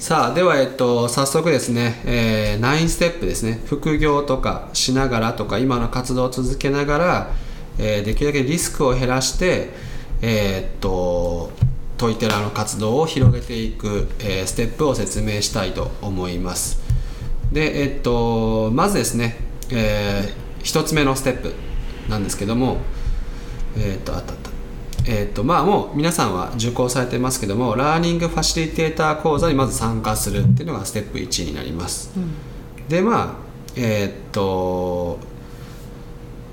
さあでは、えっと、早速ですね、えー、9ステップですね。副業とかしながらとか今の活動を続けながら、えー、できるだけリスクを減らしてえー、っとトイテラの活動を広げていく、えー、ステップを説明したいと思います。でえっとまずですね、えー、1つ目のステップなんですけどもえ、っとあったえーとまあ、もう皆さんは受講されてますけどもラーニングファシリテーター講座にまず参加するっていうのがステップ1になります、うん、でまあえっ、と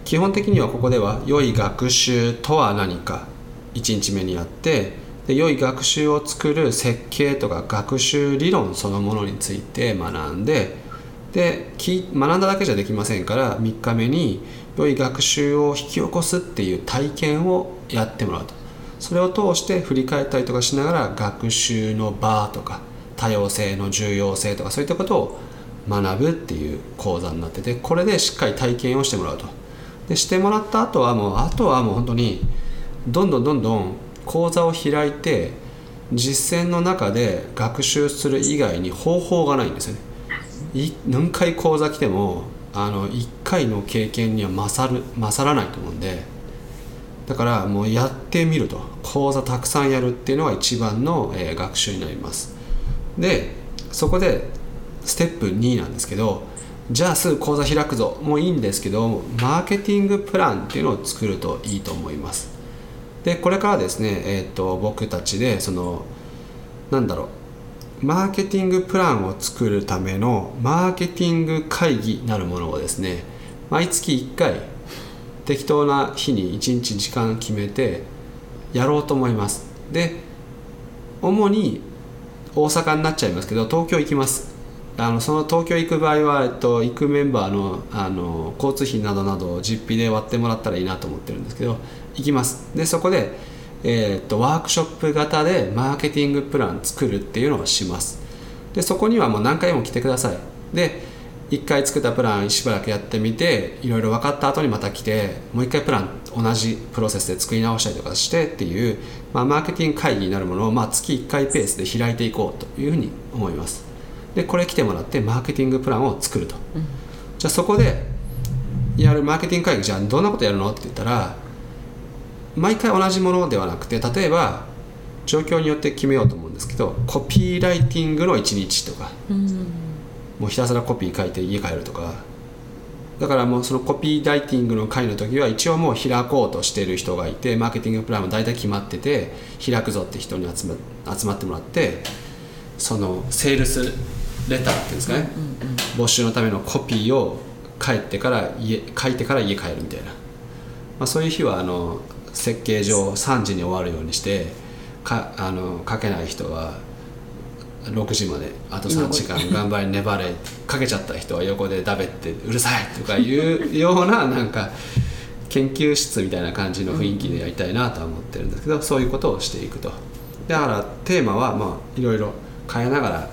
基本的にはここでは良い学習とは何か1日目にやってで良い学習を作る設計とか学習理論そのものについて学んでで学んだだけじゃできませんから3日目に良い学習を引き起こすっていう体験をやってもらうと。それを通して振り返ったりとかしながら学習の場とか多様性の重要性とかそういったことを学ぶっていう講座になっててこれでしっかり体験をしてもらうと。でしてもらった後はもうあとはもう本当にどんどんどんどん講座を開いて実践の中で学習する以外に方法がないんですよね。何回講座来てもあの1回の経験には勝る勝らないと思うんでだからもうやってみると。講座たくさんやるっていうのが一番の、えー、学習になります。でそこでステップ2なんですけどじゃあすぐ講座開くぞ。もういいんですけどマーケティングプランっていうのを作るといいと思います。でこれからですね、えーと、僕たちでそのなんだろう。マーケティングプランを作るためのマーケティング会議なるものをですね毎月1回適当な日に1日時間決めてやろうと思います。で主に大阪になっちゃいますけど東京行きます。あのその東京行く場合は、えっと、行くメンバーのあの交通費などなどを実費で割ってもらったらいいなと思ってるんですけど行きます。でそこで、えー、っとワークショップ型でマーケティングプラン作るっていうのをします。でそこにはもう何回も来てください。で1回作ったプランしばらくやってみていろいろ分かった後にまた来てもう1回プラン同じプロセスで作り直したりとかしてっていう、まあ、マーケティング会議になるものを、まあ、月1回ペースで開いていこうというふうに思います。でこれ来てもらってマーケティングプランを作ると、うん、じゃあそこでやるマーケティング会議じゃあどんなことやるのって言ったら毎回同じものではなくて例えば状況によって決めようと思うんですけどコピーライティングの1日とか、うん、もうひたすらコピー書いて家帰るとか。だからもうそのコピーライティングの会の時は一応もう開こうとしてる人がいてマーケティングプランも大体決まってて開くぞって人に集ま集まってもらってそのセールスレターっていうんですかね、募集のためのコピーを帰ってから家書いてから家帰るみたいな、まあ、そういう日はあの設計上3時に終わるようにしてかあの書けない人は6時まであと3時間頑張り粘れかけちゃった人は横でだべってうるさいとかいうようななんか研究室みたいな感じの雰囲気でやりたいなとは思ってるんですけどそういうことをしていくと。だからテーマはまあいろいろ変えながら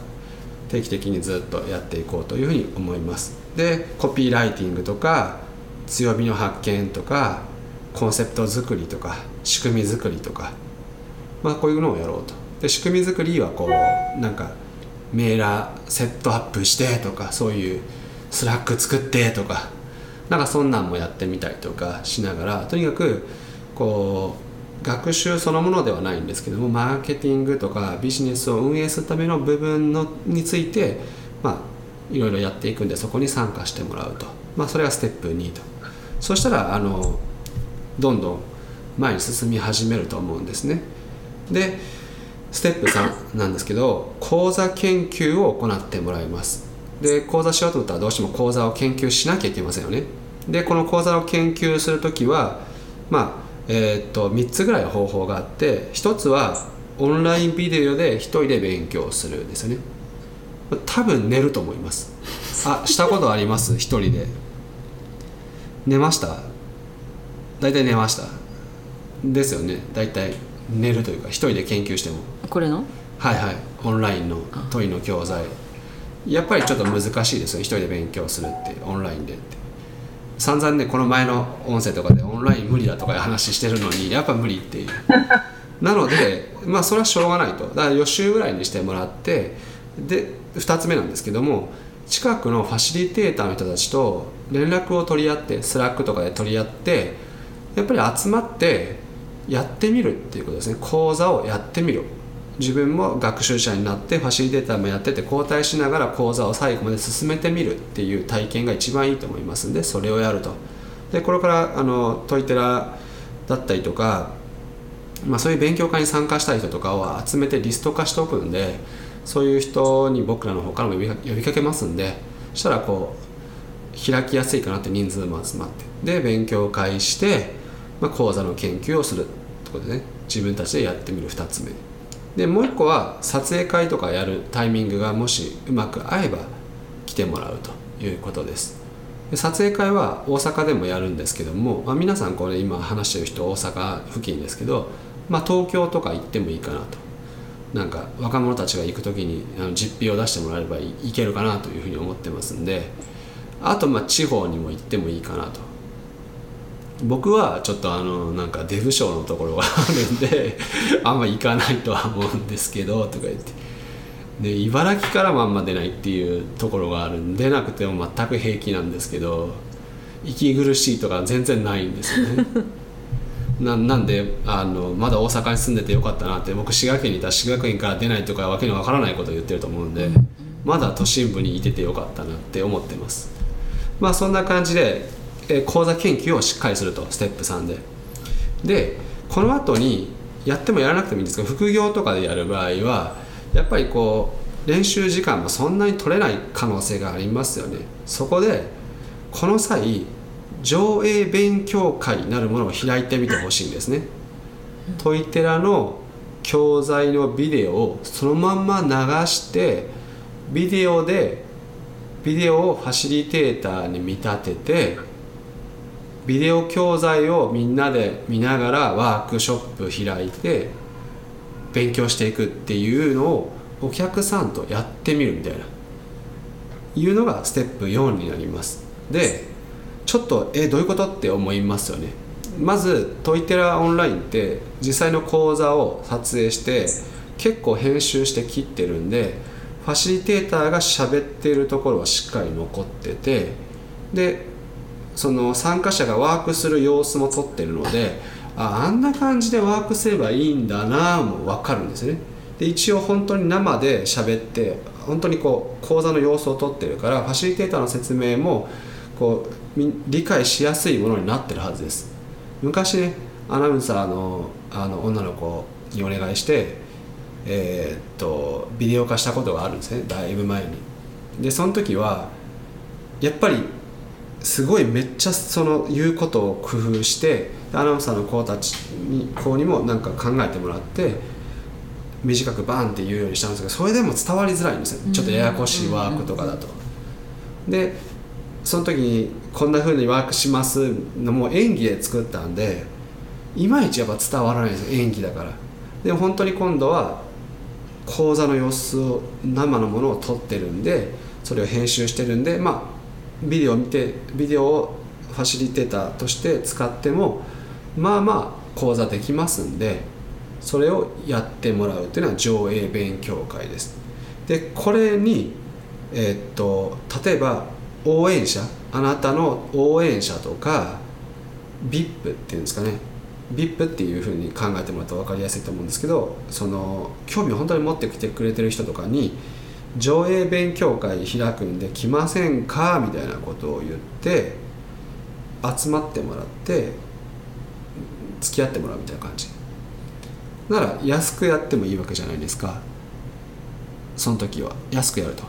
定期的にずっとやっていこうというふうに思います。でコピーライティングとか強みの発見とかコンセプト作りとか仕組み作りとか、まあ、こういうのをやろうと。で仕組み作りはこうなんかメーラーセットアップしてとかそういうスラック作ってとかなんかそんなんもやってみたりとかしながらとにかくこう学習そのものではないんですけどもマーケティングとかビジネスを運営するための部分のについてまあいろいろやっていくんでそこに参加してもらうと、まあ、それがステップ2と。そしたらあのどんどん前に進み始めると思うんですね。でステップ3なんですけど講座研究を行ってもらいます。で講座しようと思ったらどうしても講座を研究しなきゃいけませんよね。でこの講座を研究する時はまあえー、っと3つぐらい方法があって1つはオンラインビデオで1人で勉強するですよね。多分寝ると思います。あしたことあります？1人で。寝ました？大体寝ました。ですよね。大体寝るというか一人で研究しても。これの？はいはい。オンラインの問いの教材。やっぱりちょっと難しいですよ。一人で勉強するって。オンラインでって。散々ねこの前の音声とかでオンライン無理だとかいう話してるのにやっぱ無理っていう。なのでまあそれはしょうがないと。だから予習ぐらいにしてもらってで2つ目なんですけども近くのファシリテーターの人たちと連絡を取り合ってスラックとかで取り合ってやっぱり集まってやってみるっていうことですね。講座をやってみる自分も学習者になってファシリテーターもやってて交代しながら講座を最後まで進めてみるっていう体験が一番いいと思いますんでそれをやると。でこれからあのトイテラだったりとか、まあ、そういう勉強会に参加したい人とかを集めてリスト化しておくんでそういう人に僕らの方からも呼びかけますんでそしたらこう開きやすいかなって人数も集まって。で勉強会して、まあ、講座の研究をするってことでね。自分たちでやってみる2つ目。でもう一個は撮影会とかやるタイミングがもしうまく合えば来てもらうということです。で撮影会は大阪でもやるんですけども、まあ、皆さんこれ今話してる人大阪付近ですけど、まあ、東京とか行ってもいいかなと。なんか若者たちが行く時にあの実費を出してもらえればいけるかなというふうに思ってますんであとまあ地方にも行ってもいいかなと。僕はちょっとあのなんかデブ賞のところがあるんで あんま行かないとは思うんですけどとか言って。で茨城からもあんま出ないっていうところがあるんで出なくても全く平気なんですけど息苦しいとか全然ないんですよね。ななんであのまだ大阪に住んでてよかったなって僕滋賀県にいたら滋賀県から出ないとかわけのわからないことを言ってると思うんでまだ都心部にいててよかったなって思ってます。まあそんな感じでえ講座研究をしっかりするとステップ3で。でこの後にやってもやらなくてもいいんですけど副業とかでやる場合はやっぱりこう練習時間もそんなに取れない可能性がありますよね。そこでこの際上映勉強会なるものを開いてみてほしいんですね。トイテラの教材のビデオをそのまんま流してビデオでビデオをファシリテーターに見立ててビデオ教材をみんなで見ながらワークショップ開いて勉強していくっていうのをお客さんとやってみるみたいな。いうのがステップ4になります。でちょっとえどういうことって思いますよね。まずトイテラオンラインって実際の講座を撮影して結構編集して切ってるんでファシリテーターが喋っているところはしっかり残っててでその参加者がワークする様子も撮ってるのでああんな感じでワークすればいいんだなも分かるんですね。で一応本当に生で喋って本当にこう講座の様子を撮ってるからファシリテーターの説明もこう理解しやすいものになってるはずです。昔ねアナウンサーのあの女の子にお願いしてえー、っとビデオ化したことがあるんですねだいぶ前に。でその時はやっぱりすごいめっちゃその言うことを工夫してアナウンサーの子たちに子にもなんか考えてもらって短くバンって言うようにしたんですけどそれでも伝わりづらいんですよちょっとややこしいワークとかだと。でその時にこんなふうにワークしますのも演技で作ったんでいまいちやっぱ伝わらないんですよ演技だから。でも本当に今度は講座の様子を生のものを撮ってるんでそれを編集してるんでまあビデオを見てビデオをファシリテーターとして使ってもまあまあ講座できますんでそれをやってもらうというのは上映勉強会です。でこれにえー、っと例えば応援者あなたの応援者とか VIP っていうんですかね。VIP っていうふうに考えてもらうと分かりやすいと思うんですけどその興味を本当に持ってきてくれてる人とかに上映勉強会開くんで来ませんか？みたいなことを言って集まってもらって付き合ってもらうみたいな感じ。なら安くやってもいいわけじゃないですか。その時は。安くやると。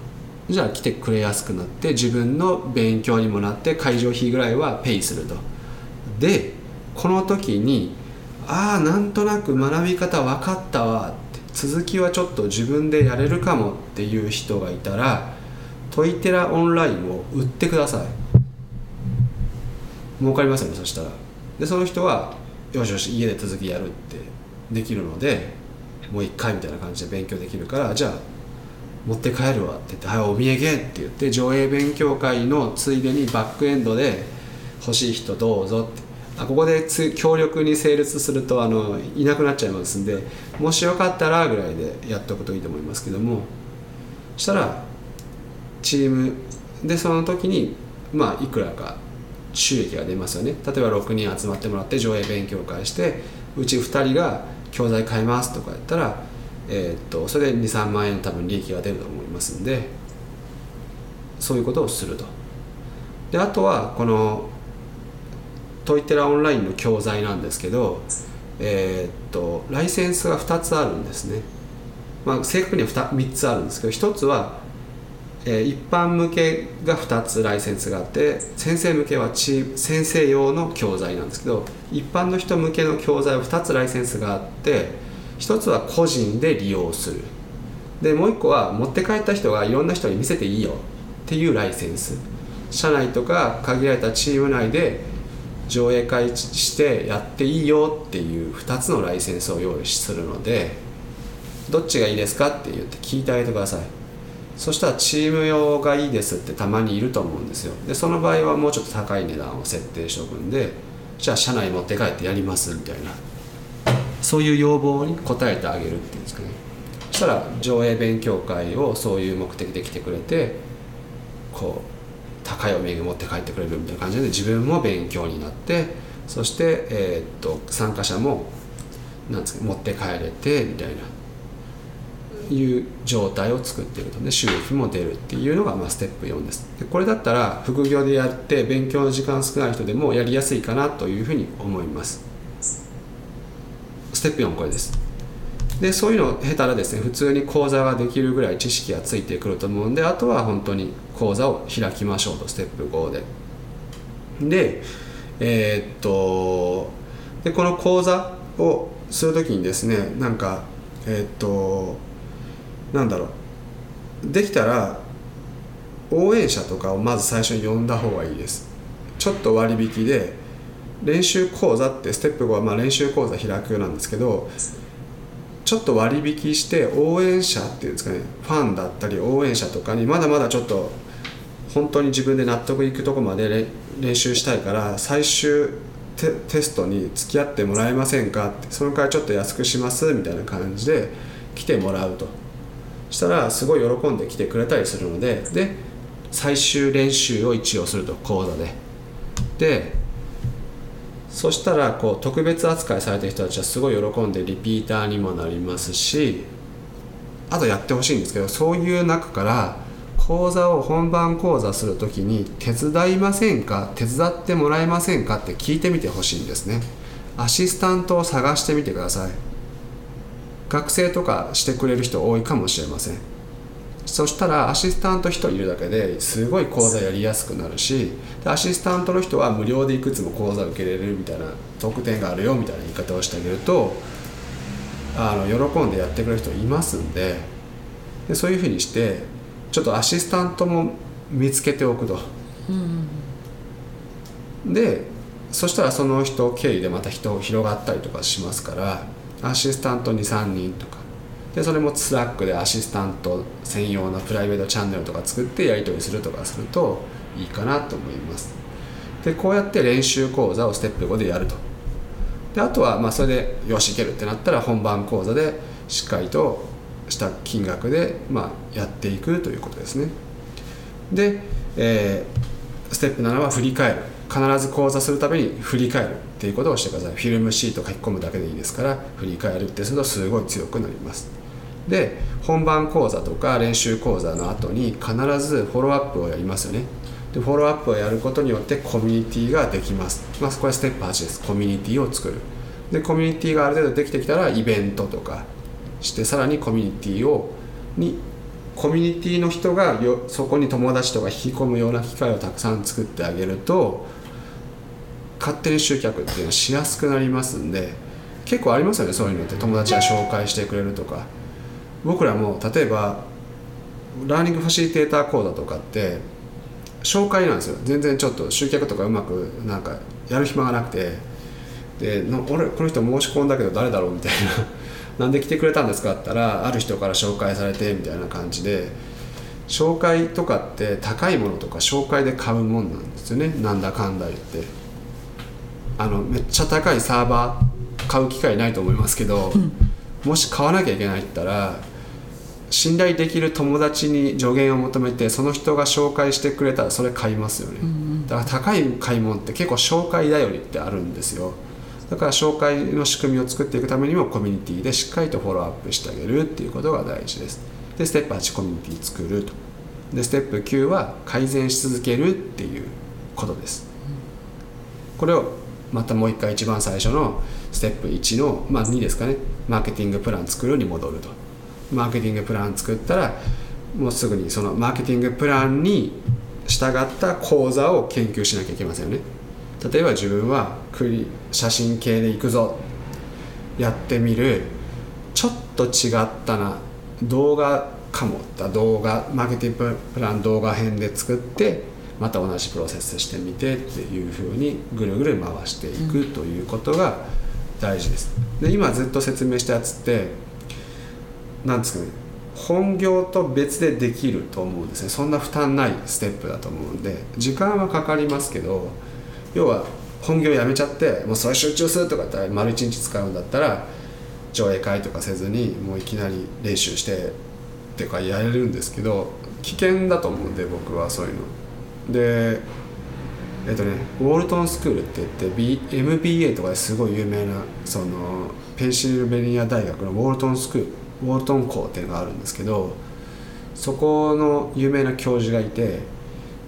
じゃあ来てくれやすくなって自分の勉強にもなって会場費ぐらいはペイすると。でこの時にああなんとなく学び方分かったわ。続きはちょっと自分でやれるかもっていう人がいたらトイテラオンラインを売ってください。儲かりますよねそしたら。でその人はよしよし家で続きやるってできるのでもう一回みたいな感じで勉強できるからじゃあ持って帰るわって言って「はいお土産」って言って上映勉強会のついでにバックエンドで欲しい人どうぞってあここでつ強力に成立するとあのいなくなっちゃいますんでもしよかったらぐらいでやっておくといいと思いますけども。そしたらチームでその時にまあいくらか収益が出ますよね。例えば6人集まってもらって上映勉強会してうち2人が教材買いますとかやったら、えー、っとそれで23万円多分利益が出ると思いますんでそういうことをすると。であとはこのトイテラオンラインの教材なんですけどえー、っとライセンスが2つあるんですね。まあ正確には 3, つあるんですけど1つはえー、一般向けが2つライセンスがあって先生向けはチ先生用の教材なんですけど一般の人向けの教材は2つライセンスがあって1つは個人で利用する。でもう1個は持って帰った人がいろんな人に見せていいよっていうライセンス。社内とか限られたチーム内で上映会してやっていいよっていう2つのライセンスを用意するのでどっちがいいですかって言って聞いてあげてください。そしたらチーム用がいいですってたまにいると思うんですよ。でその場合はもうちょっと高い値段を設定しておくんでじゃあ社内持って帰ってやりますみたいな。そういう要望に応えてあげるっていうんですかね。そしたら上映勉強会をそういう目的で来てくれてこう高いお土産持って帰ってくれるみたいな感じで自分も勉強になってそして、えー、っと参加者もなんですか持って帰れてみたいないう状態を作っていると。で収益も出るっていうのがまあステップ4です。でこれだったら副業でやって勉強の時間少ない人でもやりやすいかなというふうに思います。ステップ4これです。でそういうのを経たらですね普通に講座ができるぐらい知識がついてくると思うんであとは本当に講座を開きましょうとステップ5で。でえー、っとでこの講座をするときにですねなんかえー、っとなんだろう。できたら応援者とかをまず最初に呼んだ方がいいです。ちょっと割引で練習講座ってステップ5はま練習講座開くなんですけどちょっと割引して応援者っていうんですかねファンだったり応援者とかにまだまだちょっと本当に自分で納得いくとこまで練習したいから最終テストに付き合ってもらえませんか？ってその代わりちょっと安くします？みたいな感じで来てもらうと。したらすごい喜んで来てくれたりするのでで最終練習を一応すると講座で。でそしたらこう特別扱いされてる人たちはすごい喜んでリピーターにもなりますしあとやってほしいんですけどそういう中から講座を本番講座する時に手伝いませんか？手伝ってもらえませんかって聞いてみてほしいんですね。アシスタントを探してみてください。学生とかしてくれる人多いかもしれません。そしたらアシスタント1人いるだけですごい講座やりやすくなるしアシスタントの人は無料でいくつも講座受けれるみたいな特典があるよみたいな言い方をしてあげるとあの喜んでやってくれる人いますんででそういうふうにしてちょっとアシスタントも見つけておくと。でそしたらその人経由でまた人広がったりとかしますからアシスタント23人とかでそれもスラックでアシスタント専用のプライベートチャンネルとか作ってやり取りするとかするといいかなと思います。でこうやって練習講座をステップ5でやると。であとはまあそれでよしいけるってなったら本番講座でしっかりとした金額でまあやっていくということですね。で、えー、ステップ7は振り返る。必ず講座するために振り返るっていうことをしてください。フィルムシート書き込むだけでいいですから振り返るってするとすごい強くなります。で本番講座とか練習講座の後に必ずフォローアップをやりますよね。でフォローアップをやることによってコミュニティができます、まあ、これはステップ8です。コミュニティを作る。でコミュニティがある程度できてきたらイベントとかしてさらにコミュニティをにコミュニティの人がよそこに友達とか引き込むような機会をたくさん作ってあげると勝手に集客っていうのはしやすくなりますんで結構ありますよねそういうのって。友達が紹介してくれるとか。僕らも例えばラーニングファシリテーター講座とかって紹介なんですよ。全然ちょっと集客とかうまくなんかやる暇がなくて。で俺この人申し込んだけど誰だろうみたいな。なんで来てくれたんですかって言ったらある人から紹介されてみたいな感じで。紹介とかって高いものとか紹介で買うもんなんですよね。なんだかんだ言って。あのめっちゃ高いサーバー買う機会ないと思いますけど、うん、もし買わなきゃいけないって言ったら信頼できる友達に助言を求めてその人が紹介してくれたらそれ買いますよね、うんうん、だから高い買い物って結構紹介頼りってあるんですよ。だから紹介の仕組みを作っていくためにもコミュニティでしっかりとフォローアップしてあげるっていうことが大事です。でステップ8コミュニティ作ると。でステップ9は改善し続けるっていうことです。これをまたもう一回一番最初のステップ1の、まあ、2ですかね。マーケティングプラン作るに戻るとマーケティングプラン作ったらもうすぐにそのマーケティングプランに従った講座を研究しなきゃいけませんよね。例えば自分は写真系でいくぞ。やってみる。ちょっと違ったな動画かも。った動画マーケティングプラン動画編で作ってまた同じプロセスしてみてっていうふうにぐるぐる回していくということが大事です。で今ずっと説明したやつって何ですかね本業と別でできると思うんですねそんな負担ないステップだと思うんで時間はかかりますけど要は本業やめちゃってもうそれ集中するとかって丸一日使うんだったら上映会とかせずにもういきなり練習してっていうかやれるんですけど危険だと思うんで僕はそういうの。でえっとねウォルトンスクールって言って、B、MBA とかですごい有名なそのペンシルベニア大学のウォルトンスクールウォルトン校っていうのがあるんですけどそこの有名な教授がいて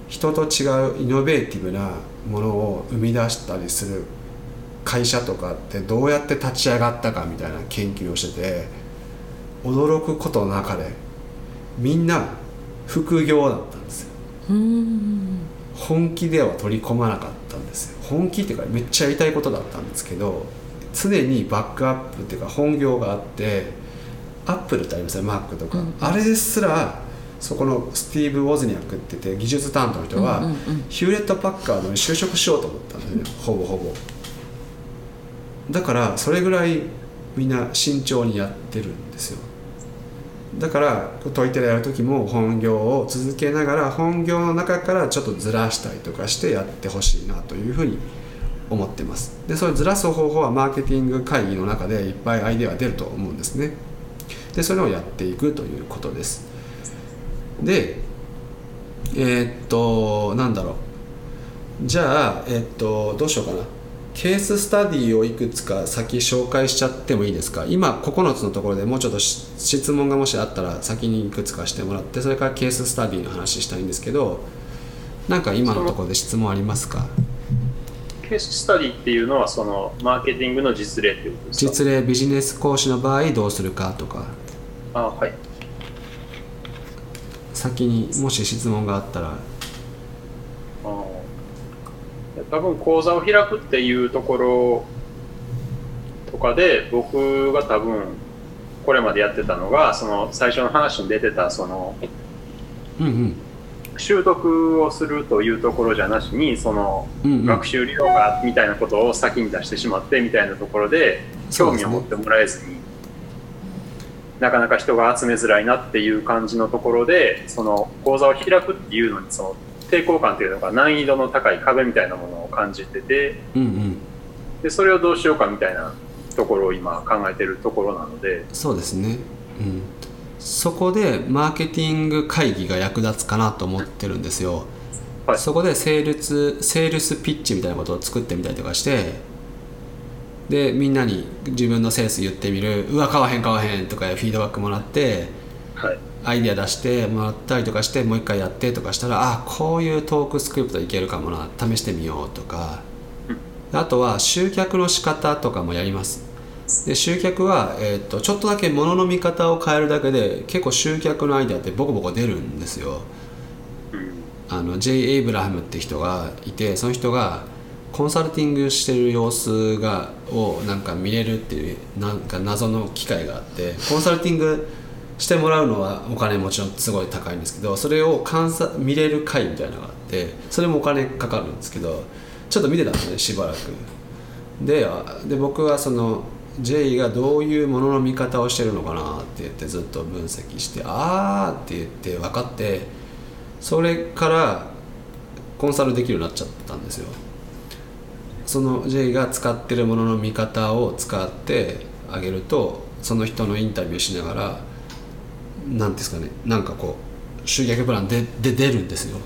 人と違うイノベーティブなものを生み出したりする会社とかってどうやって立ち上がったかみたいな研究をしてて驚くことの中でみんな副業だったんですよ。本気では取り込まなかったんですよ。本気っていうかめっちゃやりたいことだったんですけど常にバックアップっていうか本業があってアップルってありますよマックとか、うん、あれですらそこのスティーブ・ウォズニャックって言って技術担当の人は、ヒューレット・パッカードに就職しようと思ったんですね、ほぼほぼ。だからそれぐらいみんな慎重にやってるんですよ。だからトイテラやる時も本業を続けながら本業の中からちょっとずらしたりとかしてやってほしいなというふうに思ってます。でそれずらす方法はマーケティング会議の中でいっぱいアイデアが出ると思うんですねでそれをやっていくということです。でえー、っとなんだろう。じゃあえー、っとどうしようかな。ケーススタディをいくつか先紹介しちゃってもいいですか？今9つのところでもうちょっと質問がもしあったら先にいくつかしてもらってそれからケーススタディの話したいんですけどなんか今のところで質問ありますか？ケーススタディっていうのはそのマーケティングの実例っていうことですか？実例ビジネス講師の場合どうするかとかあはい。先にもし質問があったら。多分講座を開くっていうところとかで僕が多分これまでやってたのがその最初の話に出てたその、うんうん、習得をするというところじゃなしにその、学習理論がみたいなことを先に出してしまってみたいなところで興味を持ってもらえずに、なかなか人が集めづらいなっていう感じのところでその講座を開くっていうのにその抵抗感っていうのが難易度の高い壁みたいなものを感じてて、うんうん、でそれをどうしようかみたいなところを今考えてるところなので。そうですね、うん、そこでマーケティング会議が役立つかなと思ってるんですよ、はい、そこでセールスセールスピッチみたいなことを作ってみたりとかしてでみんなに自分のセンス言ってみる。うわ買わへん買わへんとかフィードバックもらって、はい、アイデア出してもらったりとかしてもう一回やってとかしたらあこういうトークスクリプトいけるかもな試してみようとか。あとは集客の仕方とかもやります。で集客は、えーと、ちょっとだけ物の見方を変えるだけで結構集客のアイデアってボコボコ出るんですよ。あの J. エイブラハムって人がいてその人がコンサルティングしてる様子がをなんか見れるっていうなんか謎の機会があってコンサルティングしてもらうのはお金もちろんすごい高いんですけどそれを観察見れる会みたいなのがあってそれもお金かかるんですけどちょっと見てたんですねしばらく。でで僕はその J がどういうものの見方をしてるのかなって言ってずっと分析してああって言って分かってそれからコンサルできるようになっちゃったんですよ。その J が使ってるものの見方を使ってあげるとその人のインタビューしながらなんていうんですかねなんかこう集客プランでで出るんですよ。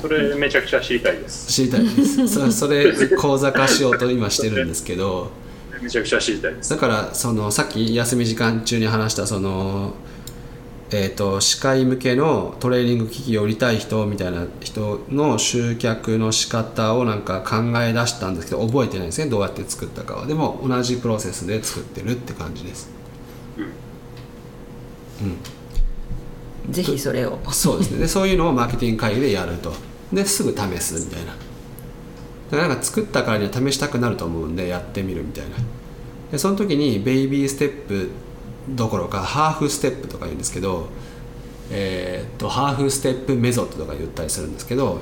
それめちゃくちゃ知りたいです。知りたいです。そ それ講座化しようと今してるんですけど。めちゃくちゃ知りたいです。だからそのさっき休み時間中に話したそのえー、と歯科医向けのトレーニング機器を売りたい人みたいな人の集客の仕方をなんか考え出したんですけど覚えてないですね。どうやって作ったかは。でも同じプロセスで作ってるって感じです。ぜひそれを。そうですね。でそういうのをマーケティング会議でやると。ですぐ試すみたいな。だからなんか作ったからには試したくなると思うんでやってみるみたいな。でその時にベイビーステップどころかハーフステップとか言うんですけどえーっとハーフステップメソッドとか言ったりするんですけど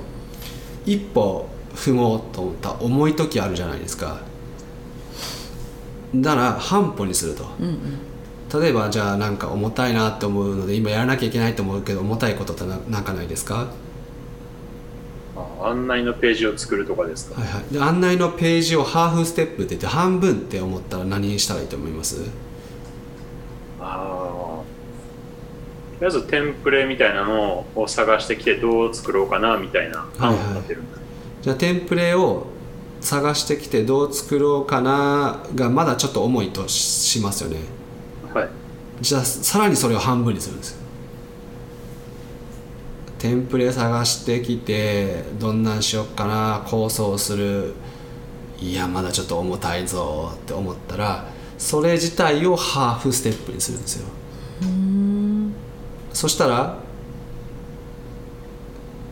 一歩踏もうと思った重い時あるじゃないですか。だから半歩にすると、例えばじゃあなんか重たいなって思うので今やらなきゃいけないと思うけど重たいことってななんかないですか？あ案内のページを作るとかですか？はいはい。で案内のページをハーフステップって言って半分って思ったら何したらいいと思います？ああとりあえずテンプレみたいなのを探してきてどう作ろうかなみたいな案を立てるんだ、じゃあテンプレを探してきてどう作ろうかながまだちょっと重いとしますよね。はい。じゃあさらにそれを半分にするんですよ。テンプレ探してきてどんなんしよっかな構想する。いやまだちょっと重たいぞって思ったらそれ自体をハーフステップにするんですよ。そしたら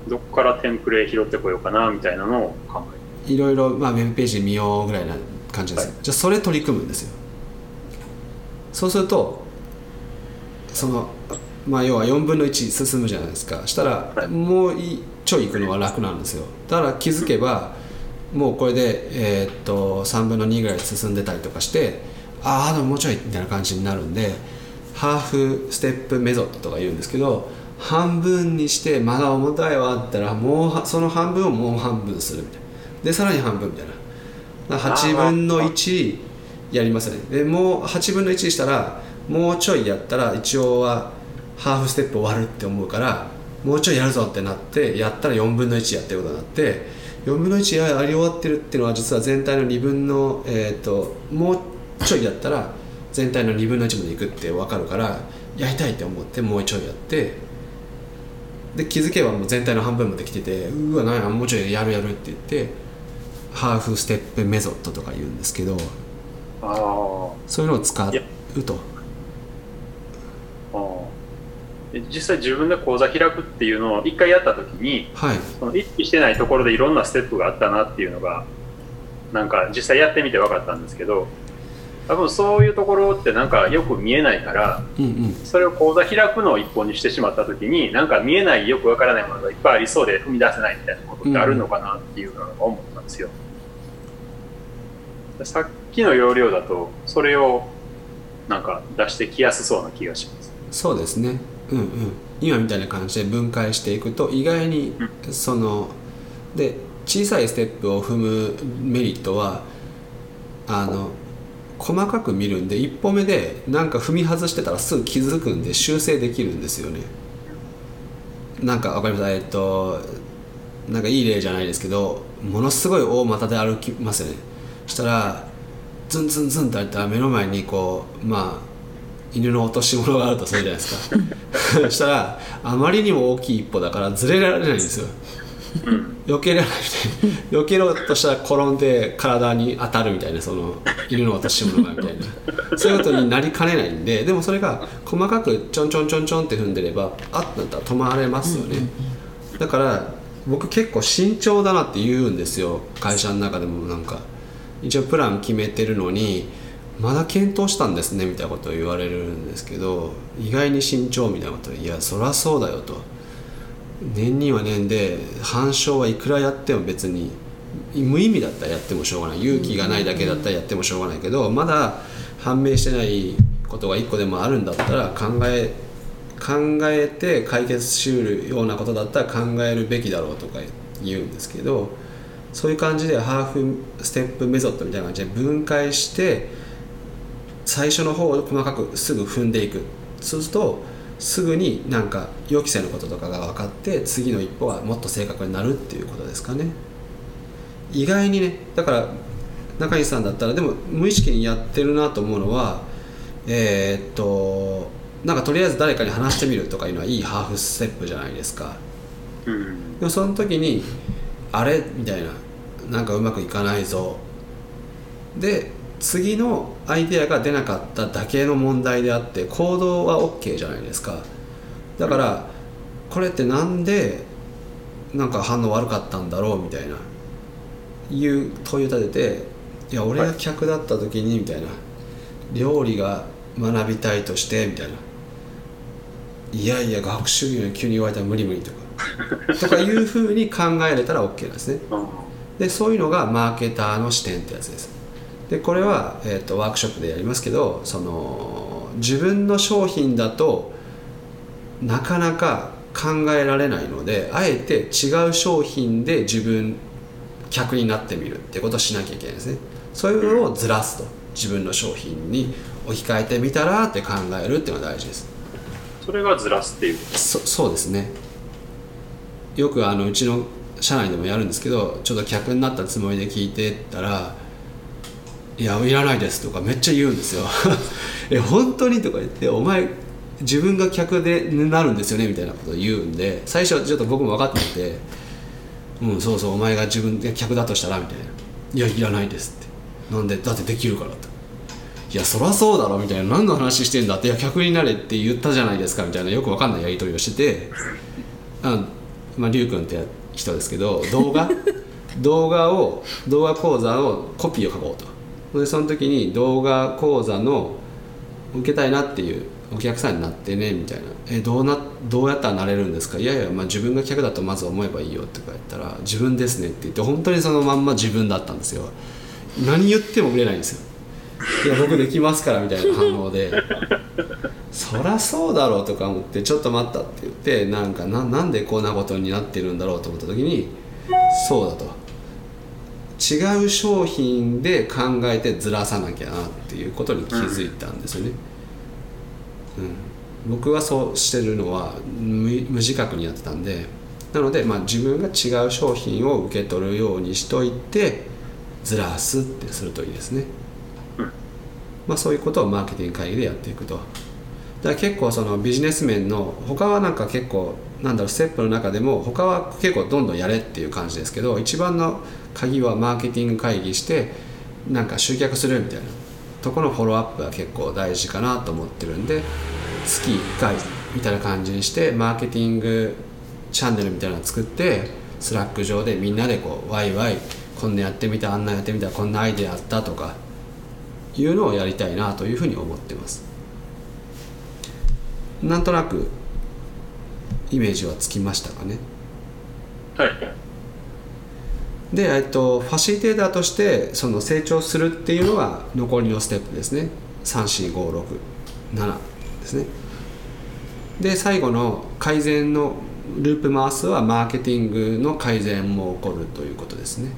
どこからテンプレ拾ってこようかなみたいなのを考えいろいろ、まあ、ウェブページ見ようぐらいな感じです、はい。じゃあそれ取り組むんですよ。そうするとそのまあ要は4分の1進むじゃないですか。したらはい。もういちょい行くのは楽なんですよ。だから気づけばもうこれで、えーっと3分の2ぐらい進んでたりとかしてああでももうちょいみたいな感じになるんでハーフステップメソッドとか言うんですけど半分にしてまだ重たいわって言ったらもうその半分をもう半分するみたいな。でさらに半分みたいな。8分の1やりますね。でもう8分の1したらもうちょいやったら一応はハーフステップ終わるって思うからもうちょいやるぞってなってやったら4分の1やってることになって4分の1やり終わってるっていうのは実は全体の2分のえっ、ともうちょいやったら全体の2分の1までいくって分かるからやりたいって思ってもうちょいやってで気づけばもう全体の半分まで来ててうわなんやもうちょいやるやるって言ってハーフステップメソッドとか言うんですけどそういうのを使うと。実際自分で講座開くっていうのを一回やった時にはい。その意識してないところでいろんなステップがあったなっていうのがなんか実際やってみて分かったんですけど多分そういうところってなんかよく見えないからうんうんそれを講座開くのを一本にしてしまった時になんか見えないよく分からないものがいっぱいありそうで踏み出せないみたいなことってあるのかなっていうのを思ったんですよ。さっきの要領だとそれをなんか出してきやすそうな気がします。そうですねうんうん今みたいな感じで分解していくと意外にそので小さいステップを踏むメリットはあの細かく見るんで一歩目でなんか踏み外してたらすぐ気づくんで修正できるんですよね。なんかわかります？えっとなんかいい例じゃないですけどものすごい大股で歩きますよね。したらズンズンズンってやったら目の前にこうまあ犬の落とし物があるとするじゃないですか。そ したらあまりにも大きい一歩だからずれられないんですよ。避けられないみたいな避けろうとしたら転んで体に当たるみたいなその犬の落とし物がみたいな。そういうことになりかねないんででもそれが細かくちょんちょんちょんちょんって踏んでればあっとなったら止まれますよね、だから僕結構慎重だなって言うんですよ。会社の中でもなんか。一応プラン決めてるのにまだ検討したんですねみたいなことを言われるんですけど意外に慎重みたいなこといやそりゃそうだよと年には年で反証はいくらやっても別に無意味だったらやってもしょうがない。勇気がないだけだったらやってもしょうがないけどまだ判明してないことが一個でもあるんだったら考え考えて解決しうるようなことだったら考えるべきだろうとか言うんですけどそういう感じでハーフステップメソッドみたいな感じで分解して最初の方を細かくすぐ踏んでいく。そうするとすぐになんか予期せぬこととかが分かって次の一歩はもっと正確になるっていうことですかね。意外にねだから中西さんだったらでも無意識にやってるなと思うのはえーっとなんかとりあえず誰かに話してみるとかいうのはいいハーフステップじゃないですか。うん。でもその時にあれ？みたいな。なんかうまくいかないぞ。で次のアイデアが出なかっただけの問題であって行動は OK じゃないですか。だからこれってなんでなんか反応悪かったんだろうみたいないう問いを立てていや俺が客だった時にみたいな料理が学びたいとしてみたいないやいや学習に急に言われたら無理無理とか とかいうふうに考えれたら OK なんですね。うん。でそういうのがマーケターの視点ってやつですでこれは、えー、とワークショップでやりますけどその自分の商品だとなかなか考えられないのであえて違う商品で自分客になってみるってことをしなきゃいけないですね。そういうのをずらすと自分の商品に置き換えてみたらって考えるっていうのが大事です。それがずらすっていうそそうですね。よくあのうちの社内でもやるんですけどちょっと客になったつもりで聞いてったら「いやいらないです」とかめっちゃ言うんですよ「え本当に?」とか言って「お前自分が客でなるんですよね」みたいなことを言うんで最初はちょっと僕も分かってて「うんそうそうお前が自分で客だとしたら」みたいな「いやいらないです」って「なんでだってできるから」と。いやそりゃそうだろみたいな。何の話してんだって。いや客になれって言ったじゃないですかみたいな。よくわかんないやり取りをしてて。あまあ龍君って人ですけど動画？動画を動画講座をコピーを書こうと。でその時に動画講座の受けたいなっていうお客さんになってねみたいな「えどうなどうやったらなれるんですか?」いやいや、まあ、自分が客だとまず思えばいいよとか言ったら「自分ですね」って言って本当にそのまんま自分だったんですよ。何言っても売れないんですよ。いや僕できますからみたいな反応で。そりゃそうだろうとか思ってちょっと待ったって言ってなんかななんでこんなことになってるんだろうと思った時にそうだと。違う商品で考えてずらさなきゃなっていうことに気づいたんですよね、うん、僕はそうしてるのは無無自覚にやってたんで。なので、まあ、自分が違う商品を受け取るようにしといてずらすってするといいですね、まあ、そういうことをマーケティング会議でやっていくと。だから結構そのビジネス面の他はなんか結構なんだろうステップの中でも他は結構どんどんやれっていう感じですけど一番の鍵はマーケティング会議してなんか集客するみたいな。とこのフォローアップは結構大事かなと思ってるんで月1回みたいな感じにしてマーケティングチャンネルみたいなの作ってスラック上でみんなでこうワイワイこんなやってみたあんなやってみたこんなアイデアあったとかいうのをやりたいなというふうに思ってます。なんとなくイメージはつきましたかね？はい。で、えっと、ファシリテーターとしてその成長するっていうのが残りのステップですね。34567ですね。で最後の改善のループ回すはマーケティングの改善も起こるということですね。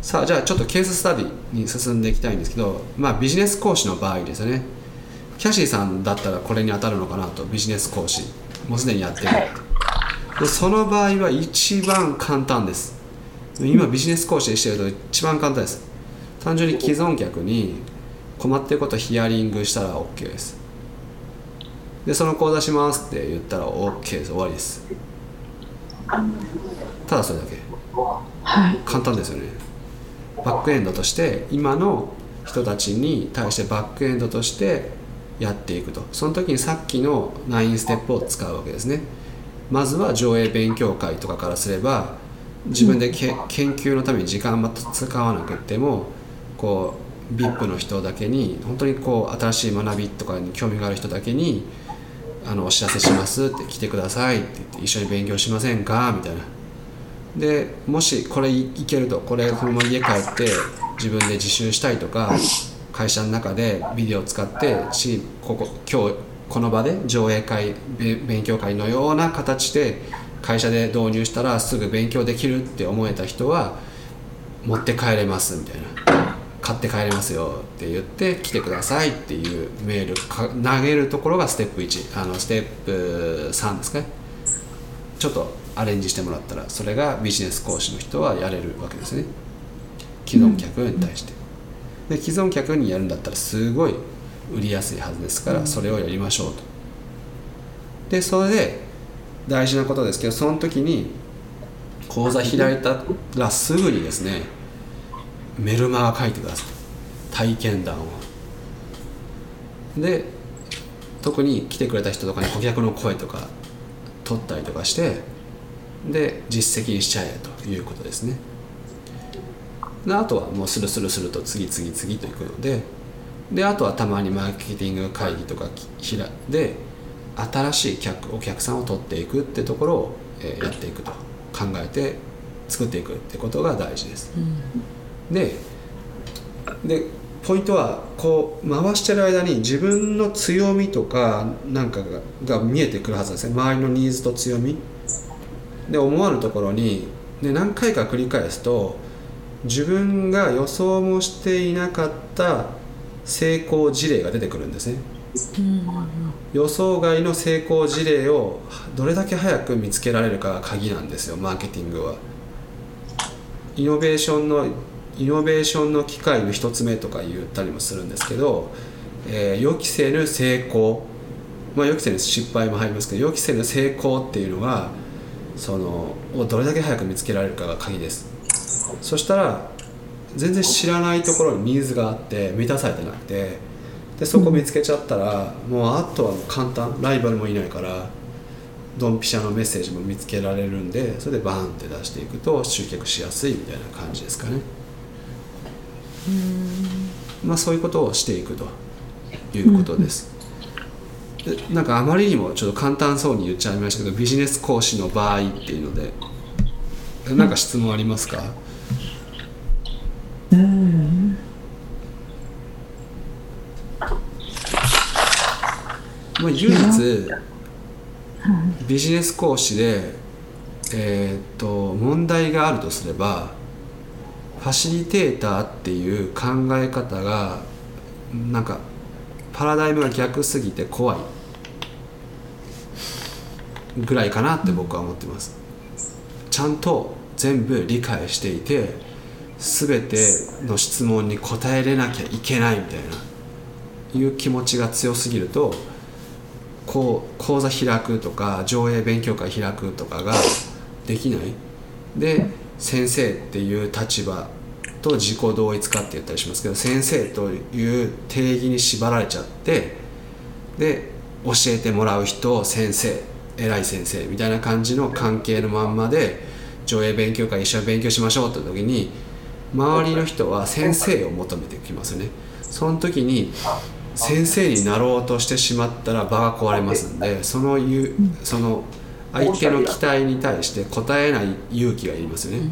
さあじゃあちょっとケーススタディに進んでいきたいんですけどまあビジネス講師の場合ですよね。キャシーさんだったらこれに当たるのかなとビジネス講師もうすでにやってる。でその場合は一番簡単です今ビジネス講師してると一番簡単です。単純に既存客に困ってることをヒアリングしたら OK です。でその講座しますって言ったら OK です。終わりです。ただそれだけ。はい。簡単ですよね。バックエンドとして今の人たちに対してバックエンドとしてやっていくと。その時にさっきの9ステップを使うわけですね。まずは上映勉強会とかからすれば自分でけ研究のために時間また使わなくてもこう VIP の人だけに本当にこう新しい学びとかに興味がある人だけにあのお知らせしますって来てくださいって言って一緒に勉強しませんか？みたいな。でもしこれいけるとこれこのまま家帰って自分で自習したいとか会社の中でビデオを使ってしここ今日この場で上映会勉強会のような形で会社で導入したらすぐ勉強できるって思えた人は持って帰れますみたいな。買って帰れますよって言って来てくださいっていうメール投げるところがステップ1あのステップ3ですかね。ちょっとアレンジしてもらったらそれがビジネス講師の人はやれるわけですね。既存客に対して、で既存客にやるんだったらすごい売りやすいはずですからそれをやりましょうと。でそれで大事なことですけどその時に講座開いたらすぐにですねメルマガ書いてください。体験談を。で特に来てくれた人とかに顧客の声とか取ったりとかしてで実績にしちゃえということですね。であとはもうスルスルスルと次々次といくのでであとはたまにマーケティング会議とかひらで新しい客お客さんを取っていくってところを、えーやっていくと。考えて作っていくってことが大事です、ででポイントはこう回してる間に自分の強みとかなんかがが見えてくるはずですね。周りのニーズと強み。で思わぬところにで何回か繰り返すと自分が予想もしていなかった成功事例が出てくるんですね予想外の成功事例をどれだけ早く見つけられるかが鍵なんですよマーケティングは。イノベーションのイノベーションの機会の一つ目とか言ったりもするんですけど、えー予期せぬ成功。まあ予期せぬ失敗も入りますけど予期せぬ成功っていうのがそのをどれだけ早く見つけられるかが鍵です。そしたら全然知らないところにニーズがあって満たされてなくてでそこ見つけちゃったら、もうあとはもう簡単。ライバルもいないからドンピシャのメッセージも見つけられるんでそれでバーンって出していくと集客しやすいみたいな感じですかね。まあそういうことをしていくということです、でなんかあまりにもちょっと簡単そうに言っちゃいましたけどビジネス講師の場合っていうのでなんか質問ありますか、うんまあ、唯一ビジネス講師で、えーっと問題があるとすればファシリテーターっていう考え方がなんかパラダイムが逆すぎて怖い。ぐらいかなって僕は思ってます。ちゃんと全部理解していて全ての質問に答えれなきゃいけないみたいないう気持ちが強すぎるとこう講座開くとか上映勉強会開くとかができない。で先生っていう立場と自己同一化って言ったりしますけど先生という定義に縛られちゃってで教えてもらう人先生偉い先生みたいな感じの関係のまんまで上映勉強会一緒に勉強しましょうって時に周りの人は先生を求めてきますよね。その時に先生になろうとしてしまったら場が壊れますんでそのゆその相手の期待に対して答えない勇気がいりますよね、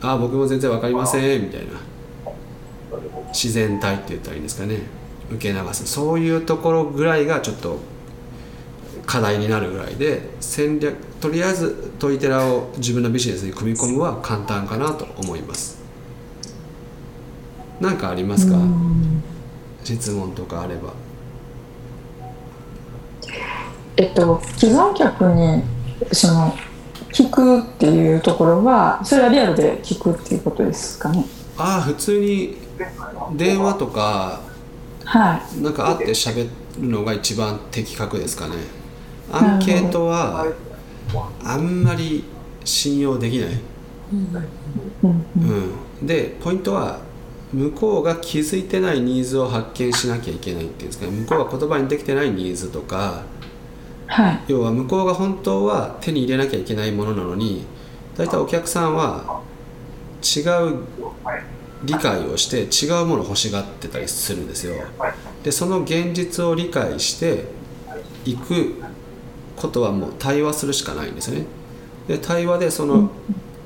ああ僕も全然わかりませんみたいな。自然体って言ったらいいんですかね。受け流す。そういうところぐらいがちょっと課題になるぐらいで戦略とりあえずトイテラを自分のビジネスに組み込むは簡単かなと思います。何かありますか？質問とかあれば。えっと既存客にその聞くっていうところはそれはリアルで聞くっていうことですかね。ああ普通に電話とかはい。なんか会って喋るのが一番的確ですかね。アンケートはあんまり信用できない、うん。うん、でポイントは向こうが気づいてないニーズを発見しなきゃいけないっていうんですかね。向こうが言葉にできてないニーズとかはい。要は向こうが本当は手に入れなきゃいけないものなのに大体お客さんは違う理解をして違うものを欲しがってたりするんですよ。でその現実を理解していくことはもう対話するしかないんですよね。で対話でその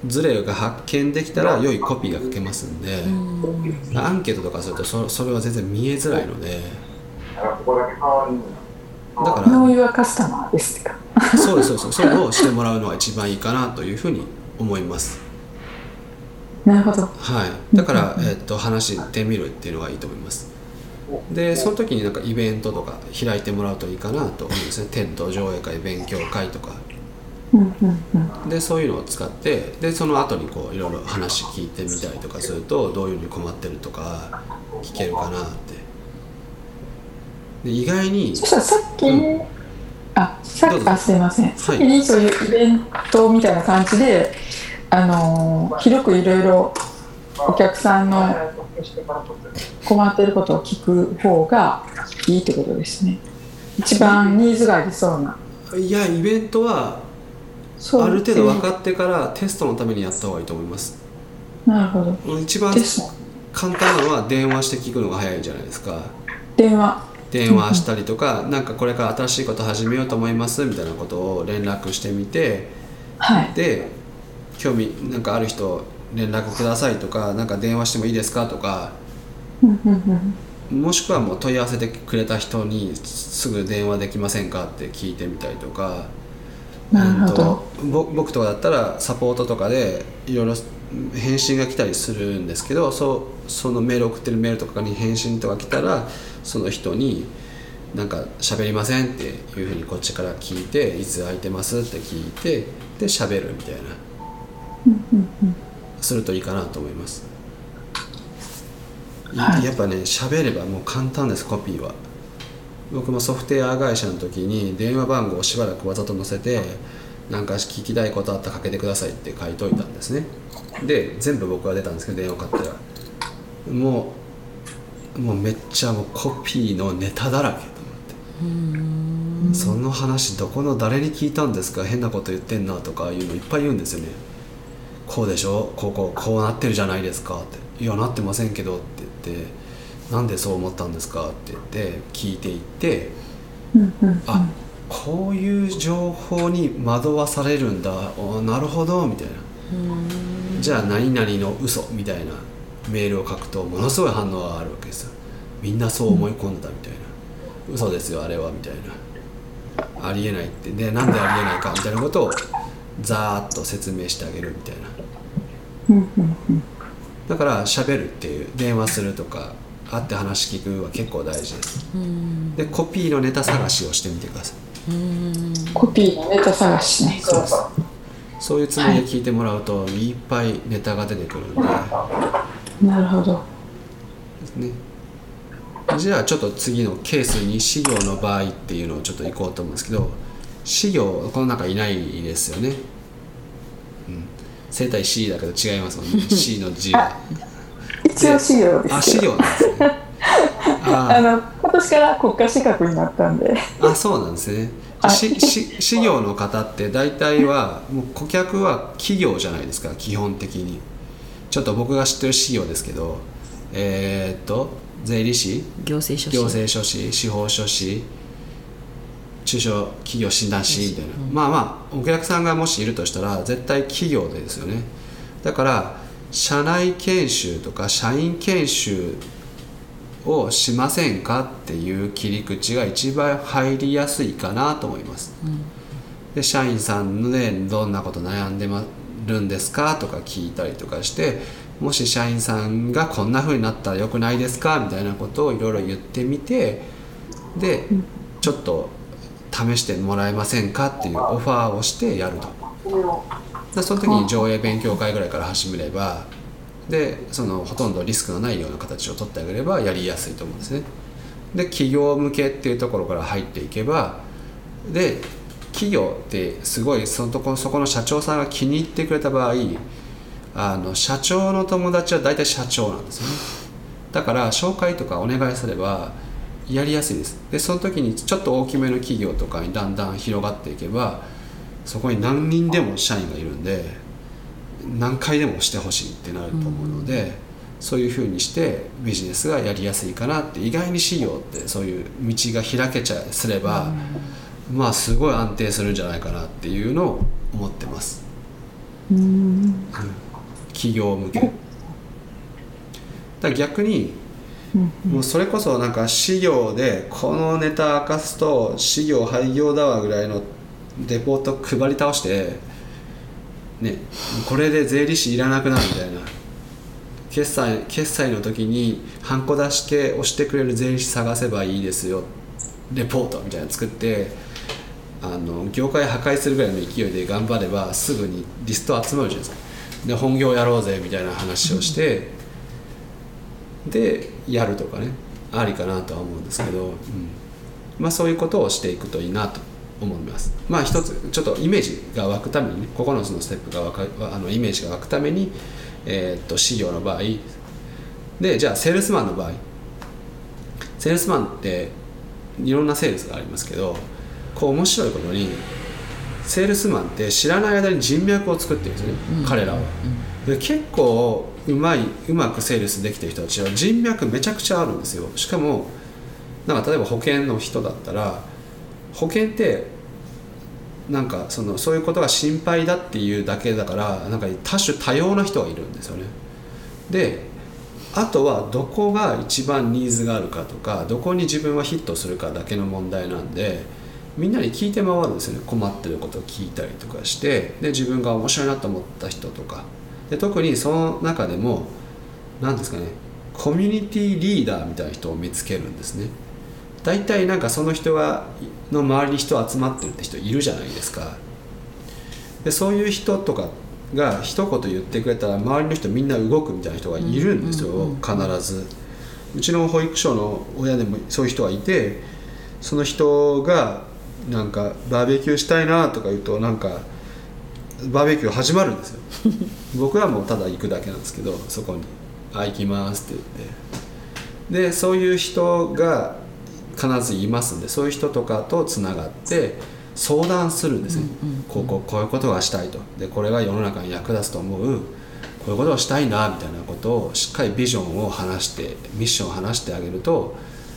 ズレが発見できたら良いコピーが書けますんでアンケートとかするとそそれは全然見えづらいので。だからノーユアカスタマーですか？そうですそうです。そういうのをしてもらうのが一番いいかなというふうに思います。なるほど。はい、だから、えっと話してみるっていうのがいいと思います。でその時になんかイベントとか開いてもらうといいかなと思うんですね。テント上映会勉強会とかでそういうのを使ってでその後にこういろいろ話聞いてみたりとかするとどういうふうに困ってるとか聞けるかなって。で意外にそしたらさっき、うあさっきあすいません、さっきにそういうイベントみたいな感じであのー広くいろいろお客さんの困ってることを聞く方がいいってことですね。一番ニーズがありそうな。いやイベントはある程度分かってからテストのためにやった方がいいと思います。なるほど。一番簡単なのは電話して聞くのが早いんじゃないですか。電話。電話したりとかなんかこれから新しいこと始めようと思いますみたいなことを連絡してみてはい。で興味なんかある人連絡くださいとかなんか電話してもいいですかとかうんうんうん。もしくはもう問い合わせてくれた人にすぐ電話できませんかって聞いてみたりとかなるほど。うん僕とかだったらサポートとかでいろいろ返信が来たりするんですけどそうそのメール送ってるメールとかに返信とか来たらその人に「なんか喋りません」っていうふうにこっちから聞いて「いつ空いてます?」って聞いてで喋るみたいな。うんうんうん。するといいかなと思います、いはい。やっぱね喋ればもう簡単ですコピーは僕もソフトウェア会社の時に電話番号をしばらくわざと載せてなんか聞きたいことあったらかけてくださいって書いといたんですね。で全部僕が出たんですけど電話かかったら。もうもうめっちゃもうコピーのネタだらけと思って。その話どこの誰に聞いたんですか？変なこと言ってんなとかいうのいっぱい言うんですよね。こうでしょ？こうこうこうなってるじゃないですかって「いやなってませんけど」って言って「なんでそう思ったんですか?」って言って聞いていってうんうんあこういう情報に惑わされるんだ。おなるほど。みたいな。じゃあ何々の嘘みたいなメールを書くとものすごい反応があるわけですよみんなそう思い込んだみたいな嘘ですよあれはみたいなありえないって。でなんでありえないか？みたいなことをざーっと説明してあげるみたいな。だから喋るっていう。電話するとか会って話聞くは結構大事です。でコピーのネタ探しをしてみてください。コピーのネタ探しね。そうです。そういうつもりで聞いてもらうとい。っぱいネタが出てくるんで。なるほど。ね。じゃあちょっと次のケースに資料の場合っていうのをちょっと行こうと思うんですけど資料この中いないですよね、うん、生体 C だけど違いますもんね。C の字が一応資料ですけど。あ資料なんですね。ああの今年から国家資格になったんで。あそうなんですね。はい。しし事業の方って大体はもう顧客は企業じゃないですか基本的に。ちょっと僕が知ってる事業ですけどえーっと税理士？行政書士。行政書士司法書士中小企業診断士みたいな、まあまあお客さんがもしいるとしたら絶対企業でですよね。だから社内研修とか社員研修をしませんかっていう切り口が一番入りやすいかなと思います、で社員さんでどんなこと悩んでまるんですかとか聞いたりとかしてもし社員さんがこんな風になったら良くないですかみたいなことをいろいろ言ってみてでちょっと試してもらえませんかっていうオファーをしてやるとでその時に上映勉強会ぐらいから始めればでそのほとんどリスクのないような形を取ってあげればやりやすいと思うんですね。で企業向けっていうところから入っていけばで企業ってすごいそのとこそこの社長さんが気に入ってくれた場合あの社長の友達は大体社長なんですよね。だから紹介とかお願いすればやりやすいです。でその時にちょっと大きめの企業とかにだんだん広がっていけばそこに何人でも社員がいるんで何回でもしてほしいってなると思うので、そういうふうにしてビジネスがやりやすいかなって意外に事業ってそういう道が開けちゃすれば、まあすごい安定するんじゃないかなっていうのを思ってます。うん。企業向け。だ逆にもうそれこそなんか事業でこのネタ明かすと事業廃業だわぐらいのレポート配り倒してねこれで税理士いらなくなるみたいな。決済決済の時にハンコ出して押してくれる税理士探せばいいですよ。レポートみたいなの作ってあの業界破壊するぐらいの勢いで頑張ればすぐにリスト集まるじゃないですか。で本業やろうぜみたいな話をして、でやるとかねありかなとは思うんですけど、うん。まあ、そういうことをしていくといいなと思います。まあ一つちょっとイメージが湧くためにね9つのステップが湧かあのイメージが湧くために、えーっと事業の場合。でじゃあセールスマンの場合。セールスマンっていろんなセールスがありますけどこう面白いことにセールスマンって知らない間に人脈を作ってるんですよね、彼らは。で結構うまいうまくセールスできてる人たちは人脈めちゃくちゃあるんですよ。しかもなんか例えば保険の人だったら保険ってなんかそのそういうことが心配だっていうだけだからなんか多種多様な人がいるんですよね。であとはどこが一番ニーズがあるかとかどこに自分はヒットするかだけの問題なんでみんなに聞いて回るんですよね。困ってることを聞いたりとかしてで自分が面白いなと思った人とか。で特にその中でも何ですかねコミュニティリーダーみたいな人を見つけるんですね。大体なんかその人がの周りに人集まってるって人いるじゃないですか。でそういう人とかが一言言ってくれたら周りの人みんな動くみたいな人がいるんですよ、必ず。うちの保育所の親でもそういう人がいてその人がなんかバーベキューしたいなとか言うとなんかバーベキュー始まるんですよ。僕はもうただ行くだけなんですけどそこに「あ行きます」って言って。でそういう人が必ずいますんでそういう人とかとつながって相談するんですね、こうこうこういうことがしたいと。でこれが世の中に役立つと思う。こういうことをしたいなみたいなことをしっかりビジョンを話してミッションを話してあげると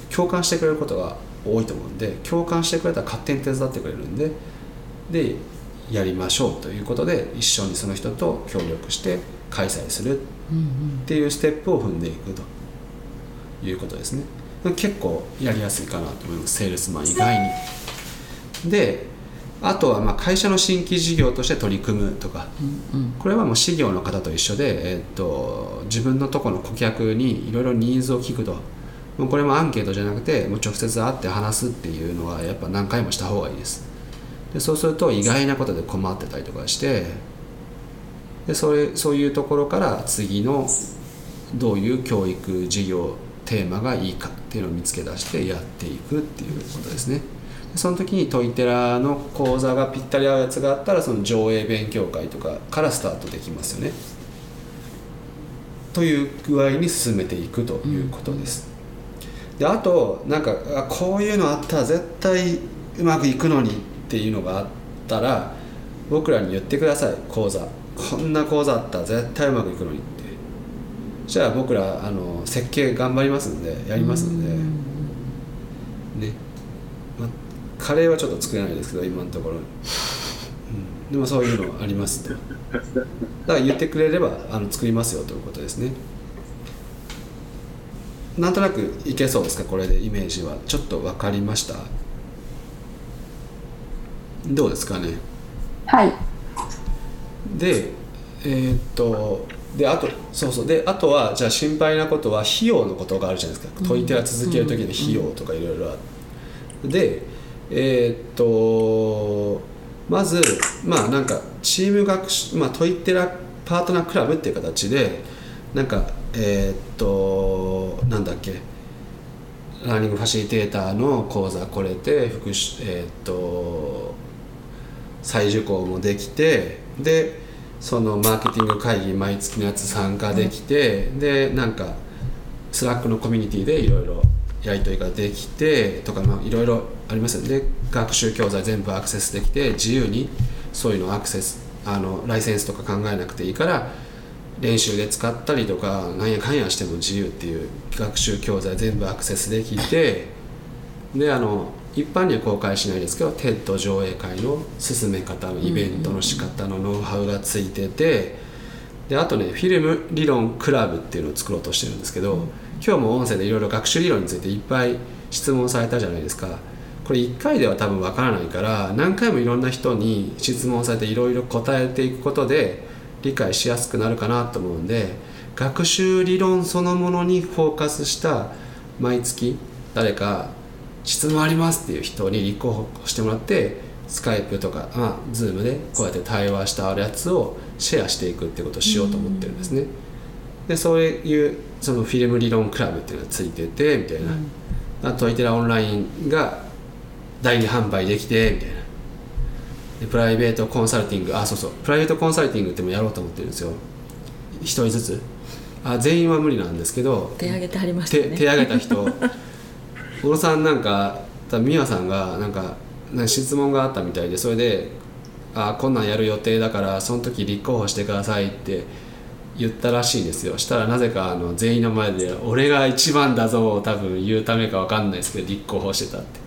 共感してくれることが多いと思うんで共感してくれたら勝手に手伝ってくれるんででやりましょうということで一緒にその人と協力して開催するっていうステップを踏んでいくということですね結構やりやすいかなと思います。セールスマン以外に。であとはまあ会社の新規事業として取り組むとか。これはもう事業の方と一緒で、えっと自分のとこの顧客にいろいろニーズを聞くと。もうこれもアンケートじゃなくてもう直接会って話すっていうのはやっぱ何回もした方がいいです。でそうすると意外なことで困ってたりとかして。でそれそういうところから次のどういう教育事業テーマがいいかっていうのを見つけ出してやっていくっていうことですね。でその時にトイテラの講座がぴったり合うやつがあったらその上映勉強会とかからスタートできますよね。という具合に進めていくということです、であとなんかあこういうのあったら絶対うまくいくのにっていうのがあったら僕らに言ってください講座。こんな講座あったら絶対うまくいくのに。っじゃあ僕らあの設計頑張りますんでやりますんで。ね、まあ、カレーはちょっと作れないですけど今のところ、うん、でもそういうのありますと だから言ってくれればあの作りますよということですね。なんとなくいけそうですかこれでイメージは。ちょっと分かりました？どうですかね？はい。でえーっとであとそうそう。であとはじゃあ心配なことは費用のことがあるじゃないですか。問い手は続ける時の費用とかいろいろあって。でえーっとまずまあなんかチーム学習まあトイテラパートナークラブっていう形でなんかえーっとなんだっけラーニングファシリテーターの講座これで復習えーっと再受講もできてでそのマーケティング会議毎月のやつ参加できて、でなんかスラックのコミュニティでいろいろやり取りができてとかいろいろありますよね。で学習教材全部アクセスできて自由にそういうのアクセスあのライセンスとか考えなくていいから練習で使ったりとかなんやかんやしても自由っていう学習教材全部アクセスできてであの一般には公開しないですけど TED 上映会の進め方のイベントの仕方のノウハウがついててであとねフィルム理論クラブっていうのを作ろうとしてるんですけど今日も音声でいろいろ学習理論についていっぱい質問されたじゃないですか。これ1回では多分わからないから何回もいろんな人に質問されていろいろ答えていくことで理解しやすくなるかなと思うんで学習理論そのものにフォーカスした毎月誰か質問ありますっていう人に立候補してもらってスカイプとか、まあ、ズームでこうやって対話したやつをシェアしていくってことをしようと思ってるんですね。でそういうそのフィルム理論クラブっていうのがついててみたいな、あとトイテラオンラインが代理販売できてみたいな。でプライベートコンサルティングあそうそう。プライベートコンサルティングってもやろうと思ってるんですよ。一人ずつ。あ全員は無理なんですけど手挙げてはりましたね。手手挙げた人 小野さんなんか多分美和さんがなんか質問があったみたいでそれで「あこんなんやる予定だからその時立候補してください」って言ったらしいですよしたらなぜかあの全員の前で「俺が一番だぞ」を多分言うためか分かんないですけど立候補してたって。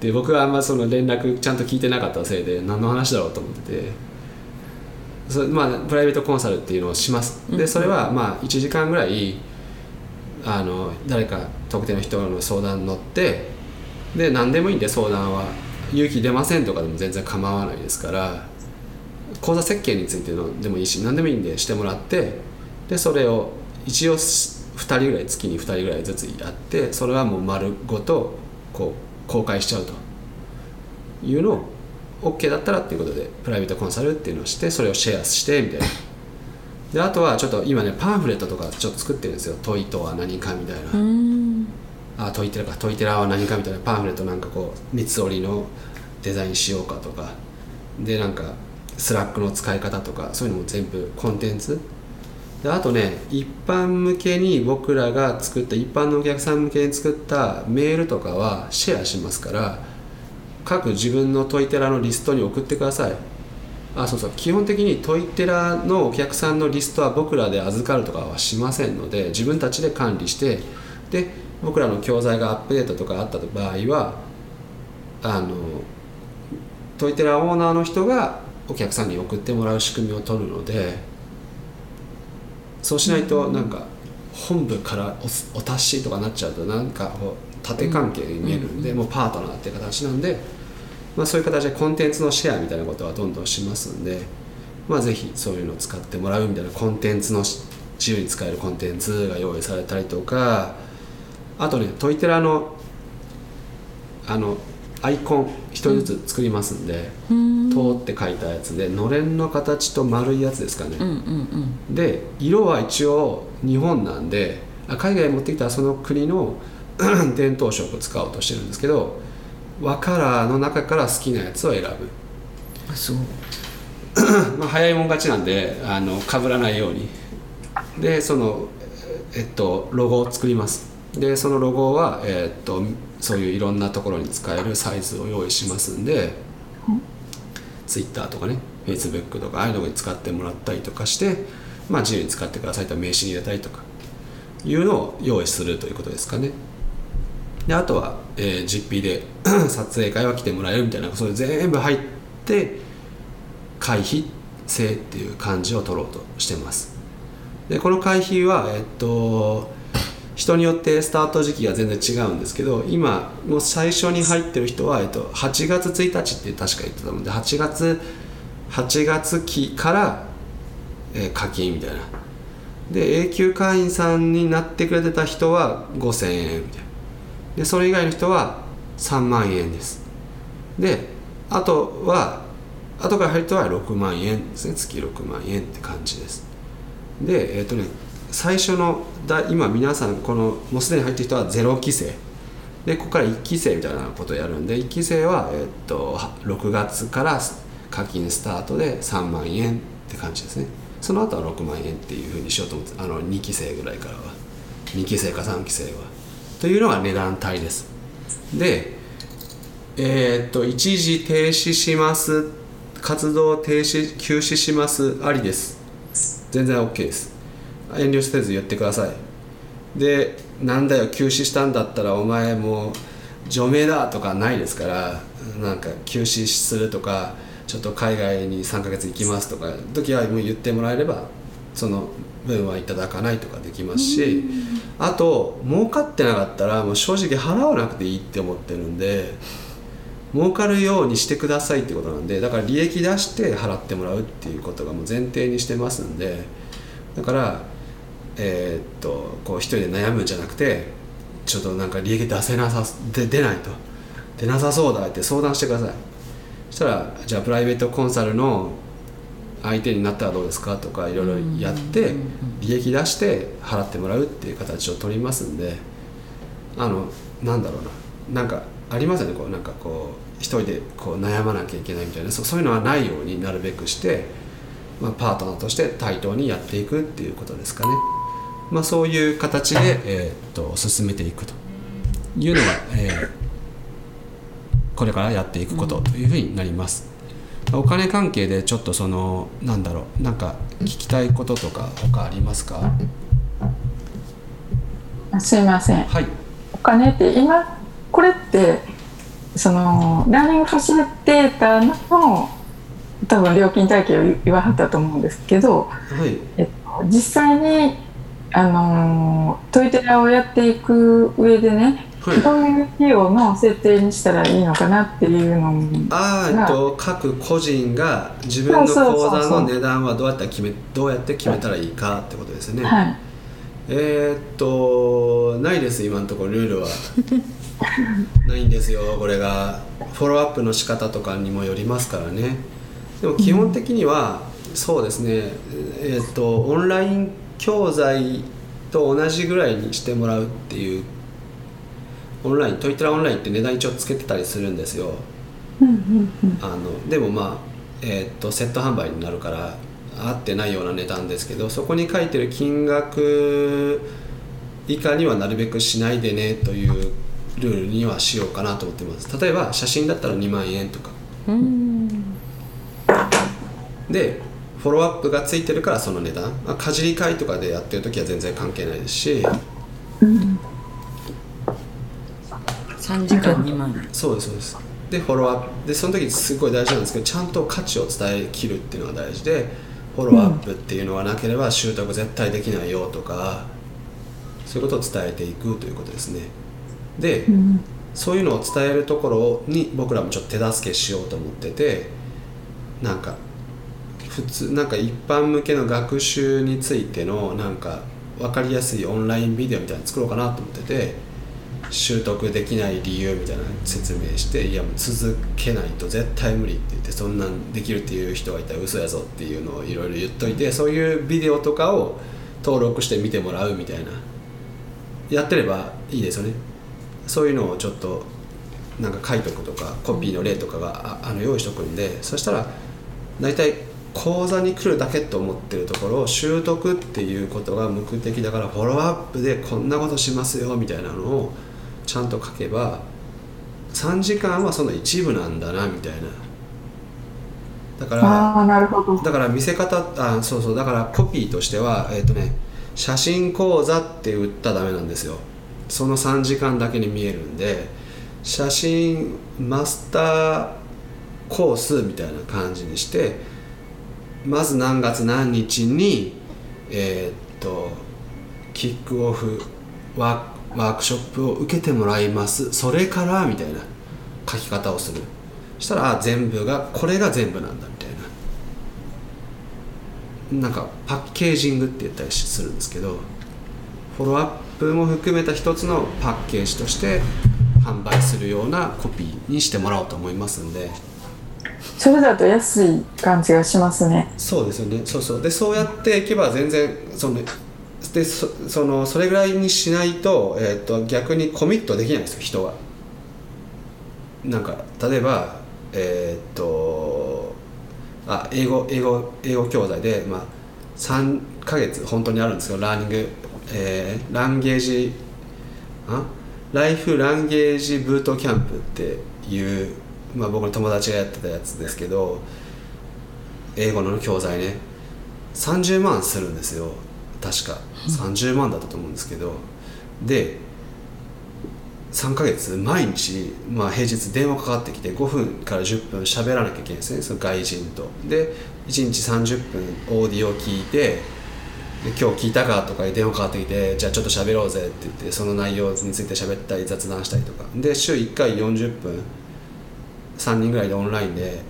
で僕はあんまその連絡ちゃんと聞いてなかったせいで何の話だろうと思ってて。それまあプライベートコンサルっていうのをします。でそれはまあ1時間ぐらいあの誰か特定の人の相談に乗ってで何でもいいんで相談は。勇気出ませんとかでも全然構わないですから講座設計についてのでもいいし何でもいいんでしてもらってでそれを一応2人ぐらい月に2人ぐらいずつやってそれはもう丸ごとこう公開しちゃうと。いうのを OK だったらっていうことでプライベートコンサルっていうのをしてそれをシェアしてみたいな。であとはちょっと今ねパンフレットとかちょっと作ってるんですよ。問いとは何かみたいな、うん。あトイテラか。トイテラは何かみたいな。パンフレットなんかこう三つ折りのデザインしようかとか。でなんかスラックの使い方とか。そういうのも全部コンテンツ。であとね一般向けに僕らが作った一般のお客さん向けに作ったメールとかはシェアしますから各自分のトイテラのリストに送ってくださいあそうそう。基本的にトイテラのお客さんのリストは僕らで預かるとかはしませんので自分たちで管理してで僕らの教材がアップデートとかあった場合はあのトイテラオーナーの人がお客さんに送ってもらう仕組みを取るのでそうしないとなんか本部からおお達しとかなっちゃうとなんかこう縦関係に見えるんで、もうパートナーっていう形なんで、まあ、そういう形でコンテンツのシェアみたいなことはどんどんしますんで、まあ、ぜひそういうのを使ってもらうみたいなコンテンツのし自由に使えるコンテンツが用意されたりとかあとねトイテラのあのアイコン一人ずつ作りますんで「うん。塔」って書いたやつでのれんの形と丸いやつですかね、うんうんで色は一応日本なんであ海外に持ってきたらその国の 伝統色を使おうとしてるんですけど和カラーの中から好きなやつを選ぶ。あすごいまあ早いもん勝ちなんであの被らないように。でそのえっとロゴを作ります。でそのロゴは、えっとそういういろんなところに使えるサイズを用意しますんで、Twitter とかね Facebook とかああいうのに使ってもらったりとかして、まあ、自由に使ってくださいと名刺に入れたりとかいうのを用意するということですかねであとは、えー実費で 撮影会は来てもらえるみたいなそれ全部入って会費制っていう感じを取ろうとしてます。でこの会費はえっと人によってスタート時期が全然違うんですけど今もう最初に入ってる人は、えっと、8月1日って確か言ってたので8月8月期から、えー課金みたいな。で永久会員さんになってくれてた人は5000円みたいな。でそれ以外の人は3万円です。であとは後から入る人は6万円。ですね月6万円って感じです。でえっ、とね最初のだ今皆さんこのもうすでに入ってる人は0期生でここから1期生みたいなことをやるんで1期生は、えっと6月から課金スタートで3万円って感じですね。その後は6万円っていうふうにしようと思ってあの2期生ぐらいからは。2期生か3期生は。というのが値段帯です。でえーっと一時停止します。活動停止休止しますありです。全然 OK です。遠慮せず言ってください。でなんだよ休止したんだったらお前もう除名だとかないですからなんか休止するとかちょっと海外に3ヶ月行きますとか時はもう言ってもらえればその分はいただかないとかできますしあと儲かってなかったらもう正直払わなくていいって思ってるんで儲かるようにしてくださいってことなんでだから利益出して払ってもらうっていうことがもう前提にしてますんでだからえーっとこう一人で悩むんじゃなくてちょっとなんか利益出せなさで出ないと。出なさそうだって相談してください。そしたらじゃあプライベートコンサルの相手になったらどうですかとかいろいろやって利益出して払ってもらうっていう形を取りますんであのなんだろうな。なんかありますよね。こうなんかこう一人でこう悩まなきゃいけないみたいな。そそういうのはないようになるべくして、まあ、パートナーとして対等にやっていくっていうことですかね、まあ、そういう形で、えーっと進めていくと。いうのが、えーこれからやっていくことというふうになります、お金関係でちょっとそのなんだろうなんか聞きたいこととか他ありますか？あすいません。はい。お金って今これってそのラーニングファシリテーターの多分料金体系を言わはったと思うんですけど、はい。えっと、実際にあのトイテラをやっていく上でねはいどういう費用の設定にしたらいいのかなっていうのもあーえっと各個人が自分の口座の値段はどうやって決めどうやって決めたらいいかってことですね、はい。えーっとないです今のところルールは。ないんですよこれが。フォローアップの仕方とかにもよりますからね。でも基本的には、そうですね。えーっとオンライン教材と同じぐらいにしてもらうっていうオンライントイトラオンラインって値段一応つけてたりするんですよ。うんうんうん。あのでもまあ、えーっとセット販売になるから合ってないような値段ですけどそこに書いてる金額以下にはなるべくしないでねというルールにはしようかなと思ってます。例えば写真だったら2万円とか。うん。でフォローアップがついてるからその値段。あかじり会とかでやってる時は全然関係ないですし3時間2万。円そうですそうです。でフォローアップ。でその時すごい大事なんですけどちゃんと価値を伝えきるっていうのが大事でフォローアップっていうのがなければ習得絶対できないよとかそういうことを伝えていくということですね。で、うん。そういうのを伝えるところに僕らもちょっと手助けしようと思っててなんか普通なんか一般向けの学習についてのなんか分かりやすいオンラインビデオみたいなの作ろうかなと思ってて習得できない理由みたいな説明していやもう続けないと絶対無理って言ってそんなんできるっていう人がいたら嘘やぞっていうのをいろいろ言っといてそういうビデオとかを登録して見てもらうみたいなやってればいいですよね。そういうのをちょっとなんか書いとくとかコピーの例とかがああの用意しとくんでそしたら大体講座に来るだけと思ってるところを習得っていうことが目的だからフォローアップでこんなことしますよみたいなのをちゃんと書けば3時間はその一部なんだなみたいな。だからああなるほど。だから見せ方あそうそう。だからコピーとしてはえっ、とね写真講座って打ったらダメなんですよ。その3時間だけに見えるんで写真マスターコースみたいな感じにしてまず何月何日にえーっとキックオフワーワークショップを受けてもらいます。それからみたいな書き方をする。そしたらあ全部がこれが全部なんだみたいな。なんかパッケージングって言ったりするんですけどフォローアップも含めた一つのパッケージとして販売するようなコピーにしてもらおうと思いますんで。それだと安い感じがしますね。そうですよね。そうそう。でそうやっていけば全然そのでそそのそれぐらいにしないと,、えー、と逆にコミットできないんですよ人がなんか例えばえっ、とあ英語英語英語教材で、まあ、3ヶ月本当にあるんですよラーニング、えーランゲージあ？ライフランゲージブートキャンプっていう、まあ、僕の友達がやってたやつですけど英語の教材ね30万するんですよ。確か30万だったと思うんですけどで3ヶ月毎日、まあ、平日電話かかってきて5分から10分喋らなきゃいけないんですねその外人と。で1日30分オーディオを聞いてで今日聞いたかとか電話かかってきてじゃあちょっと喋ろうぜって言ってその内容について喋ったり雑談したりとか。で週1回40分3人ぐらいでオンラインで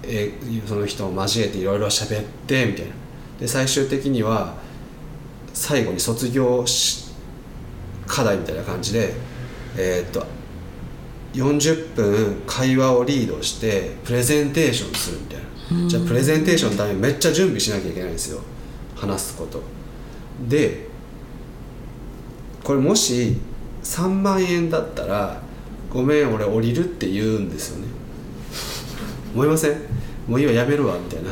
その人を交えていろいろ喋ってみたいな。で最終的には最後に卒業し課題みたいな感じでえーっと40分会話をリードしてプレゼンテーションするみたいな。じゃあプレゼンテーションのためにめっちゃ準備しなきゃいけないんですよ。話すこと。でこれもし3万円だったら「ごめん俺降りる」って言うんですよね。思いません？もういいわやめるわみたいな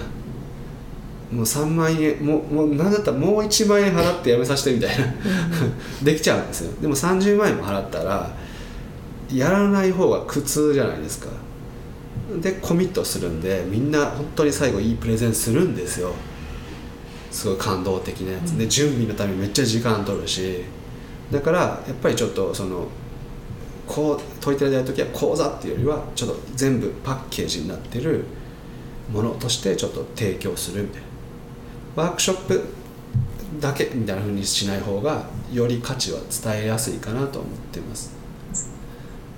もう3万円もうもう何だったらもう1万円払ってやめさせてみたいな。できちゃうんですよ。でも30万円も払ったらやらない方が苦痛じゃないですか。でコミットするんでみんな本当に最後いいプレゼンするんですよ。すごい感動的なやつ。で準備のためにめっちゃ時間取るし。だからやっぱりちょっとそのこう問い手でやる時は講座っていうよりはちょっと全部パッケージになってるものとしてちょっと提供するみたいなワークショップだけみたいな風にしない方がより価値は伝えやすいかなと思ってます。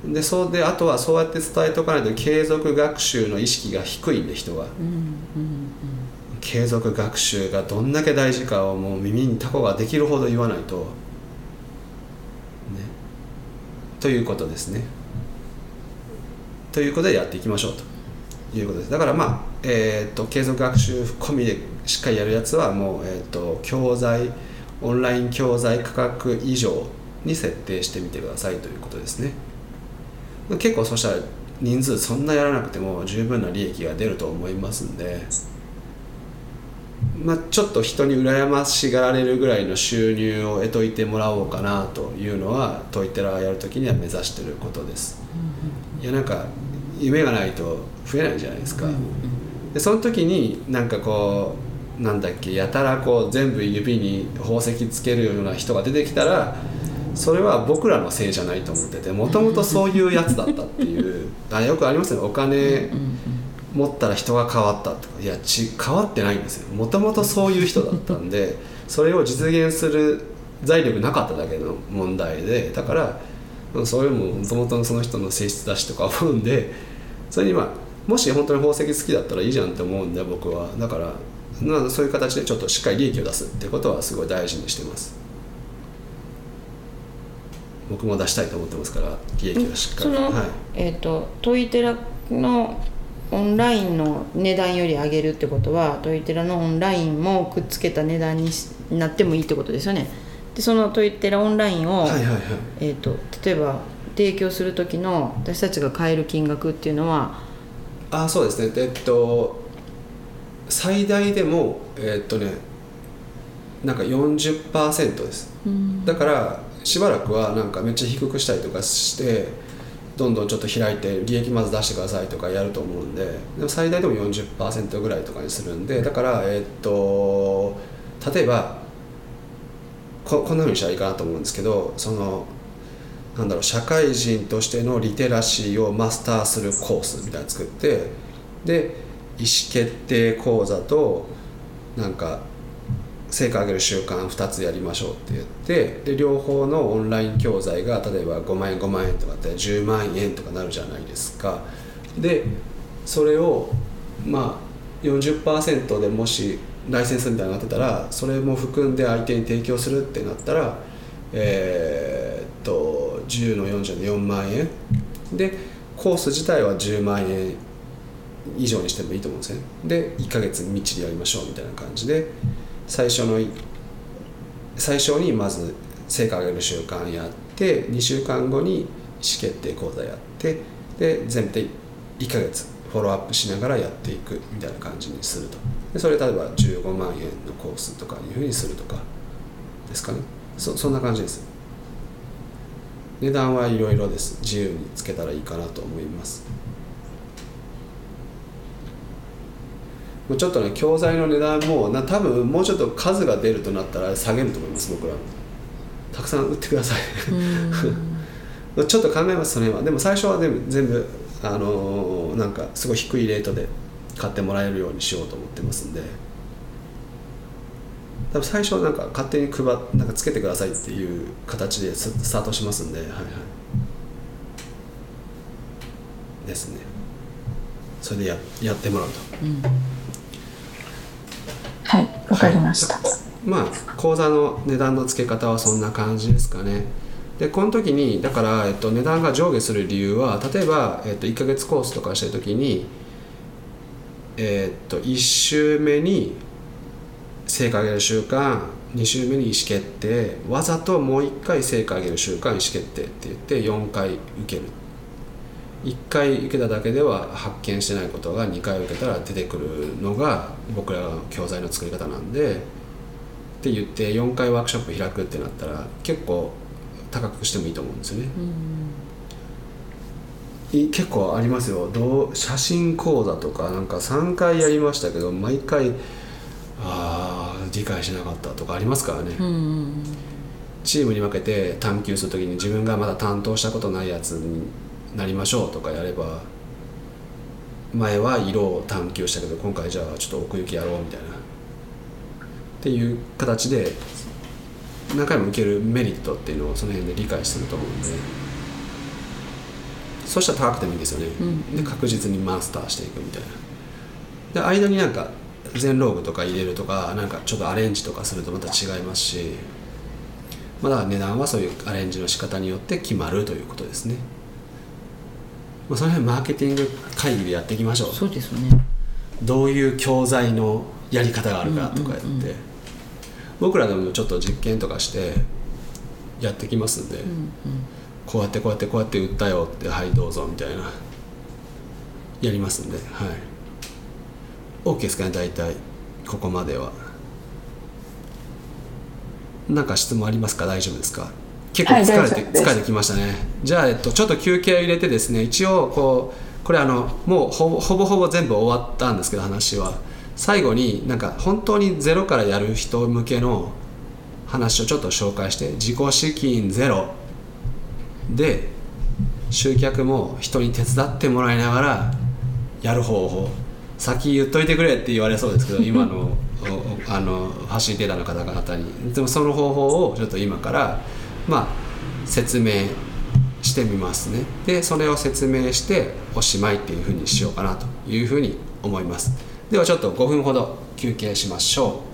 でそうであとはそうやって伝えておかないと継続学習の意識が低いんで人が継続学習がどんだけ大事かをもう耳にタコができるほど言わないと。ね。ということですね。ということでやっていきましょうということです。だからまあえっ、と継続学習込みでしっかりやるやつはもうえっ、と教材オンライン教材価格以上に設定してみてくださいということですね。結構そしたら人数そんなやらなくても十分な利益が出ると思いますんでまあ、ちょっと人に羨ましがられるぐらいの収入を得といてもらおうかなというのはトイテラやるときには目指してることです、いやなんか夢がないと増えないじゃないですか、でその時になんかこうなんだっけやたらこう全部指に宝石つけるような人が出てきたらそれは僕らのせいじゃないと思っててもともとそういうやつだったっていう あよくありますよね。お金持ったら人が変わったとか。いやち変わってないんですよ。もともとそういう人だったんで それを実現する財力なかっただけの問題でだからうんそれももともとその人の性質だしとか思うんでそれにまあもし本当に宝石好きだったらいいじゃんって思うんで僕は。だからまあそういう形でちょっとしっかり利益を出すってことはすごい大事にしてます。僕も出したいと思ってますから利益をしっかその、りはい。えっ、とトイテラのオンラインの値段より上げるってことはトイテラのオンラインもくっつけた値段にしなってもいいってことですよね。でそのトイテラオンラインを、はいはいはい。えー、と例えば提供する時の私たちが買える金額っていうのはあそうですね。でえっと最大でもえっとねなんか40%です。だからしばらくはなんかめっちゃ低くしたりとかしてどんどんちょっと開いて利益まず出してくださいとかやると思うんででも最大でも40%ぐらいとかにするんでだからえっと例えばここんなふうにしたらいいかなと思うんですけどそのなんだろう社会人としてのリテラシーをマスターするコースみたいなの作ってで意思決定講座となんか成果上げる習慣2つやりましょうって言ってで両方のオンライン教材が例えば5万円5万円とかって10万円とかなるじゃないですか。でそれをまあ40%でもしライセンスみたいになってたらそれも含んで相手に提供するってなったらえーっと10の40の4万円。でコース自体は10万円以上にしてもいいと思うんですね。で1ヶ月みっちりやりましょうみたいな感じで最初の最初にまず成果上げる習慣やって2週間後に意思決定講座やってで全部で1ヶ月フォローアップしながらやっていくみたいな感じにすると。でそれ例えば15万円のコースとかいうふうにするとかですかね。そそんな感じです。値段はいろいろです。自由につけたらいいかなと思います。もうちょっとね教材の値段もな多分もうちょっと数が出るとなったら下げると思います僕ら。たくさん売ってください。ちょっと考えますそれは。でも最初は全部全部あのーなんかすごい低いレートで買ってもらえるようにしようと思ってますんで。多分最初はなんか勝手に配っなんかつけてくださいっていう形でススタートしますんで。はいはい。ですね。それでややってもらうとはいわかりました、はい。まあ講座の値段の付け方はそんな感じですかね。でこの時にだから、えっと、値段が上下する理由は例えば、えっと、1ヶ月コースとかしてる時にえっと1週目に成果上げる習慣2週目に意思決定わざともう1回成果上げる習慣意思決定って言って4回受ける。1回受けただけでは発見してないことが2回受けたら出てくるのが僕らの教材の作り方なんでって言って4回ワークショップ開くってなったら結構高くしてもいいと思うんですよね、い結構ありますよ。どう写真講座とかなんか3回やりましたけど毎回ああ理解しなかったとかありますからね、うん。チームに分けて探求するときに自分がまだ担当したことないやつになりましょうとかやれば前は色を探求したけど今回じゃあちょっと奥行きやろうみたいな。っていう形で何回も受けるメリットっていうのをその辺で理解すると思うんで。そうしたら高くてもいいんですよね、うん。で確実にマスターしていくみたいな。で間になんか全ローグとか入れるとかなんかちょっとアレンジとかするとまた違いますし。まあだ値段はそういうアレンジの仕方によって決まるということですね、まあ、その辺マーケティング会議でやっていきましょう。そうですね。どういう教材のやり方があるかとかやって、うん。うんうん僕らでもちょっと実験とかしてやってきますんで、うんこうやってこうやってこうやって売ったよってはいどうぞみたいな。やりますんで。はい。OK ですかね大体。ここまでは。なんか質問ありますか？大丈夫ですか？結構はい疲れて、大丈夫です。疲れてきましたね。じゃあ、えっと、ちょっと休憩を入れてですね一応こうこれあのもうほぼほぼほぼ全部終わったんですけど話は。最後になんか本当にゼロからやる人向けの話をちょっと紹介して自己資金ゼロ。で集客も人に手伝ってもらいながらやる方法。先言っといてくれって言われそうですけど 今のあのファシリテーターの方々に。でもその方法をちょっと今からまあ説明してみますね。でそれを説明しておしまいっていうふうにしようかなというふうに思います。ではちょっと5分ほど休憩しましょう。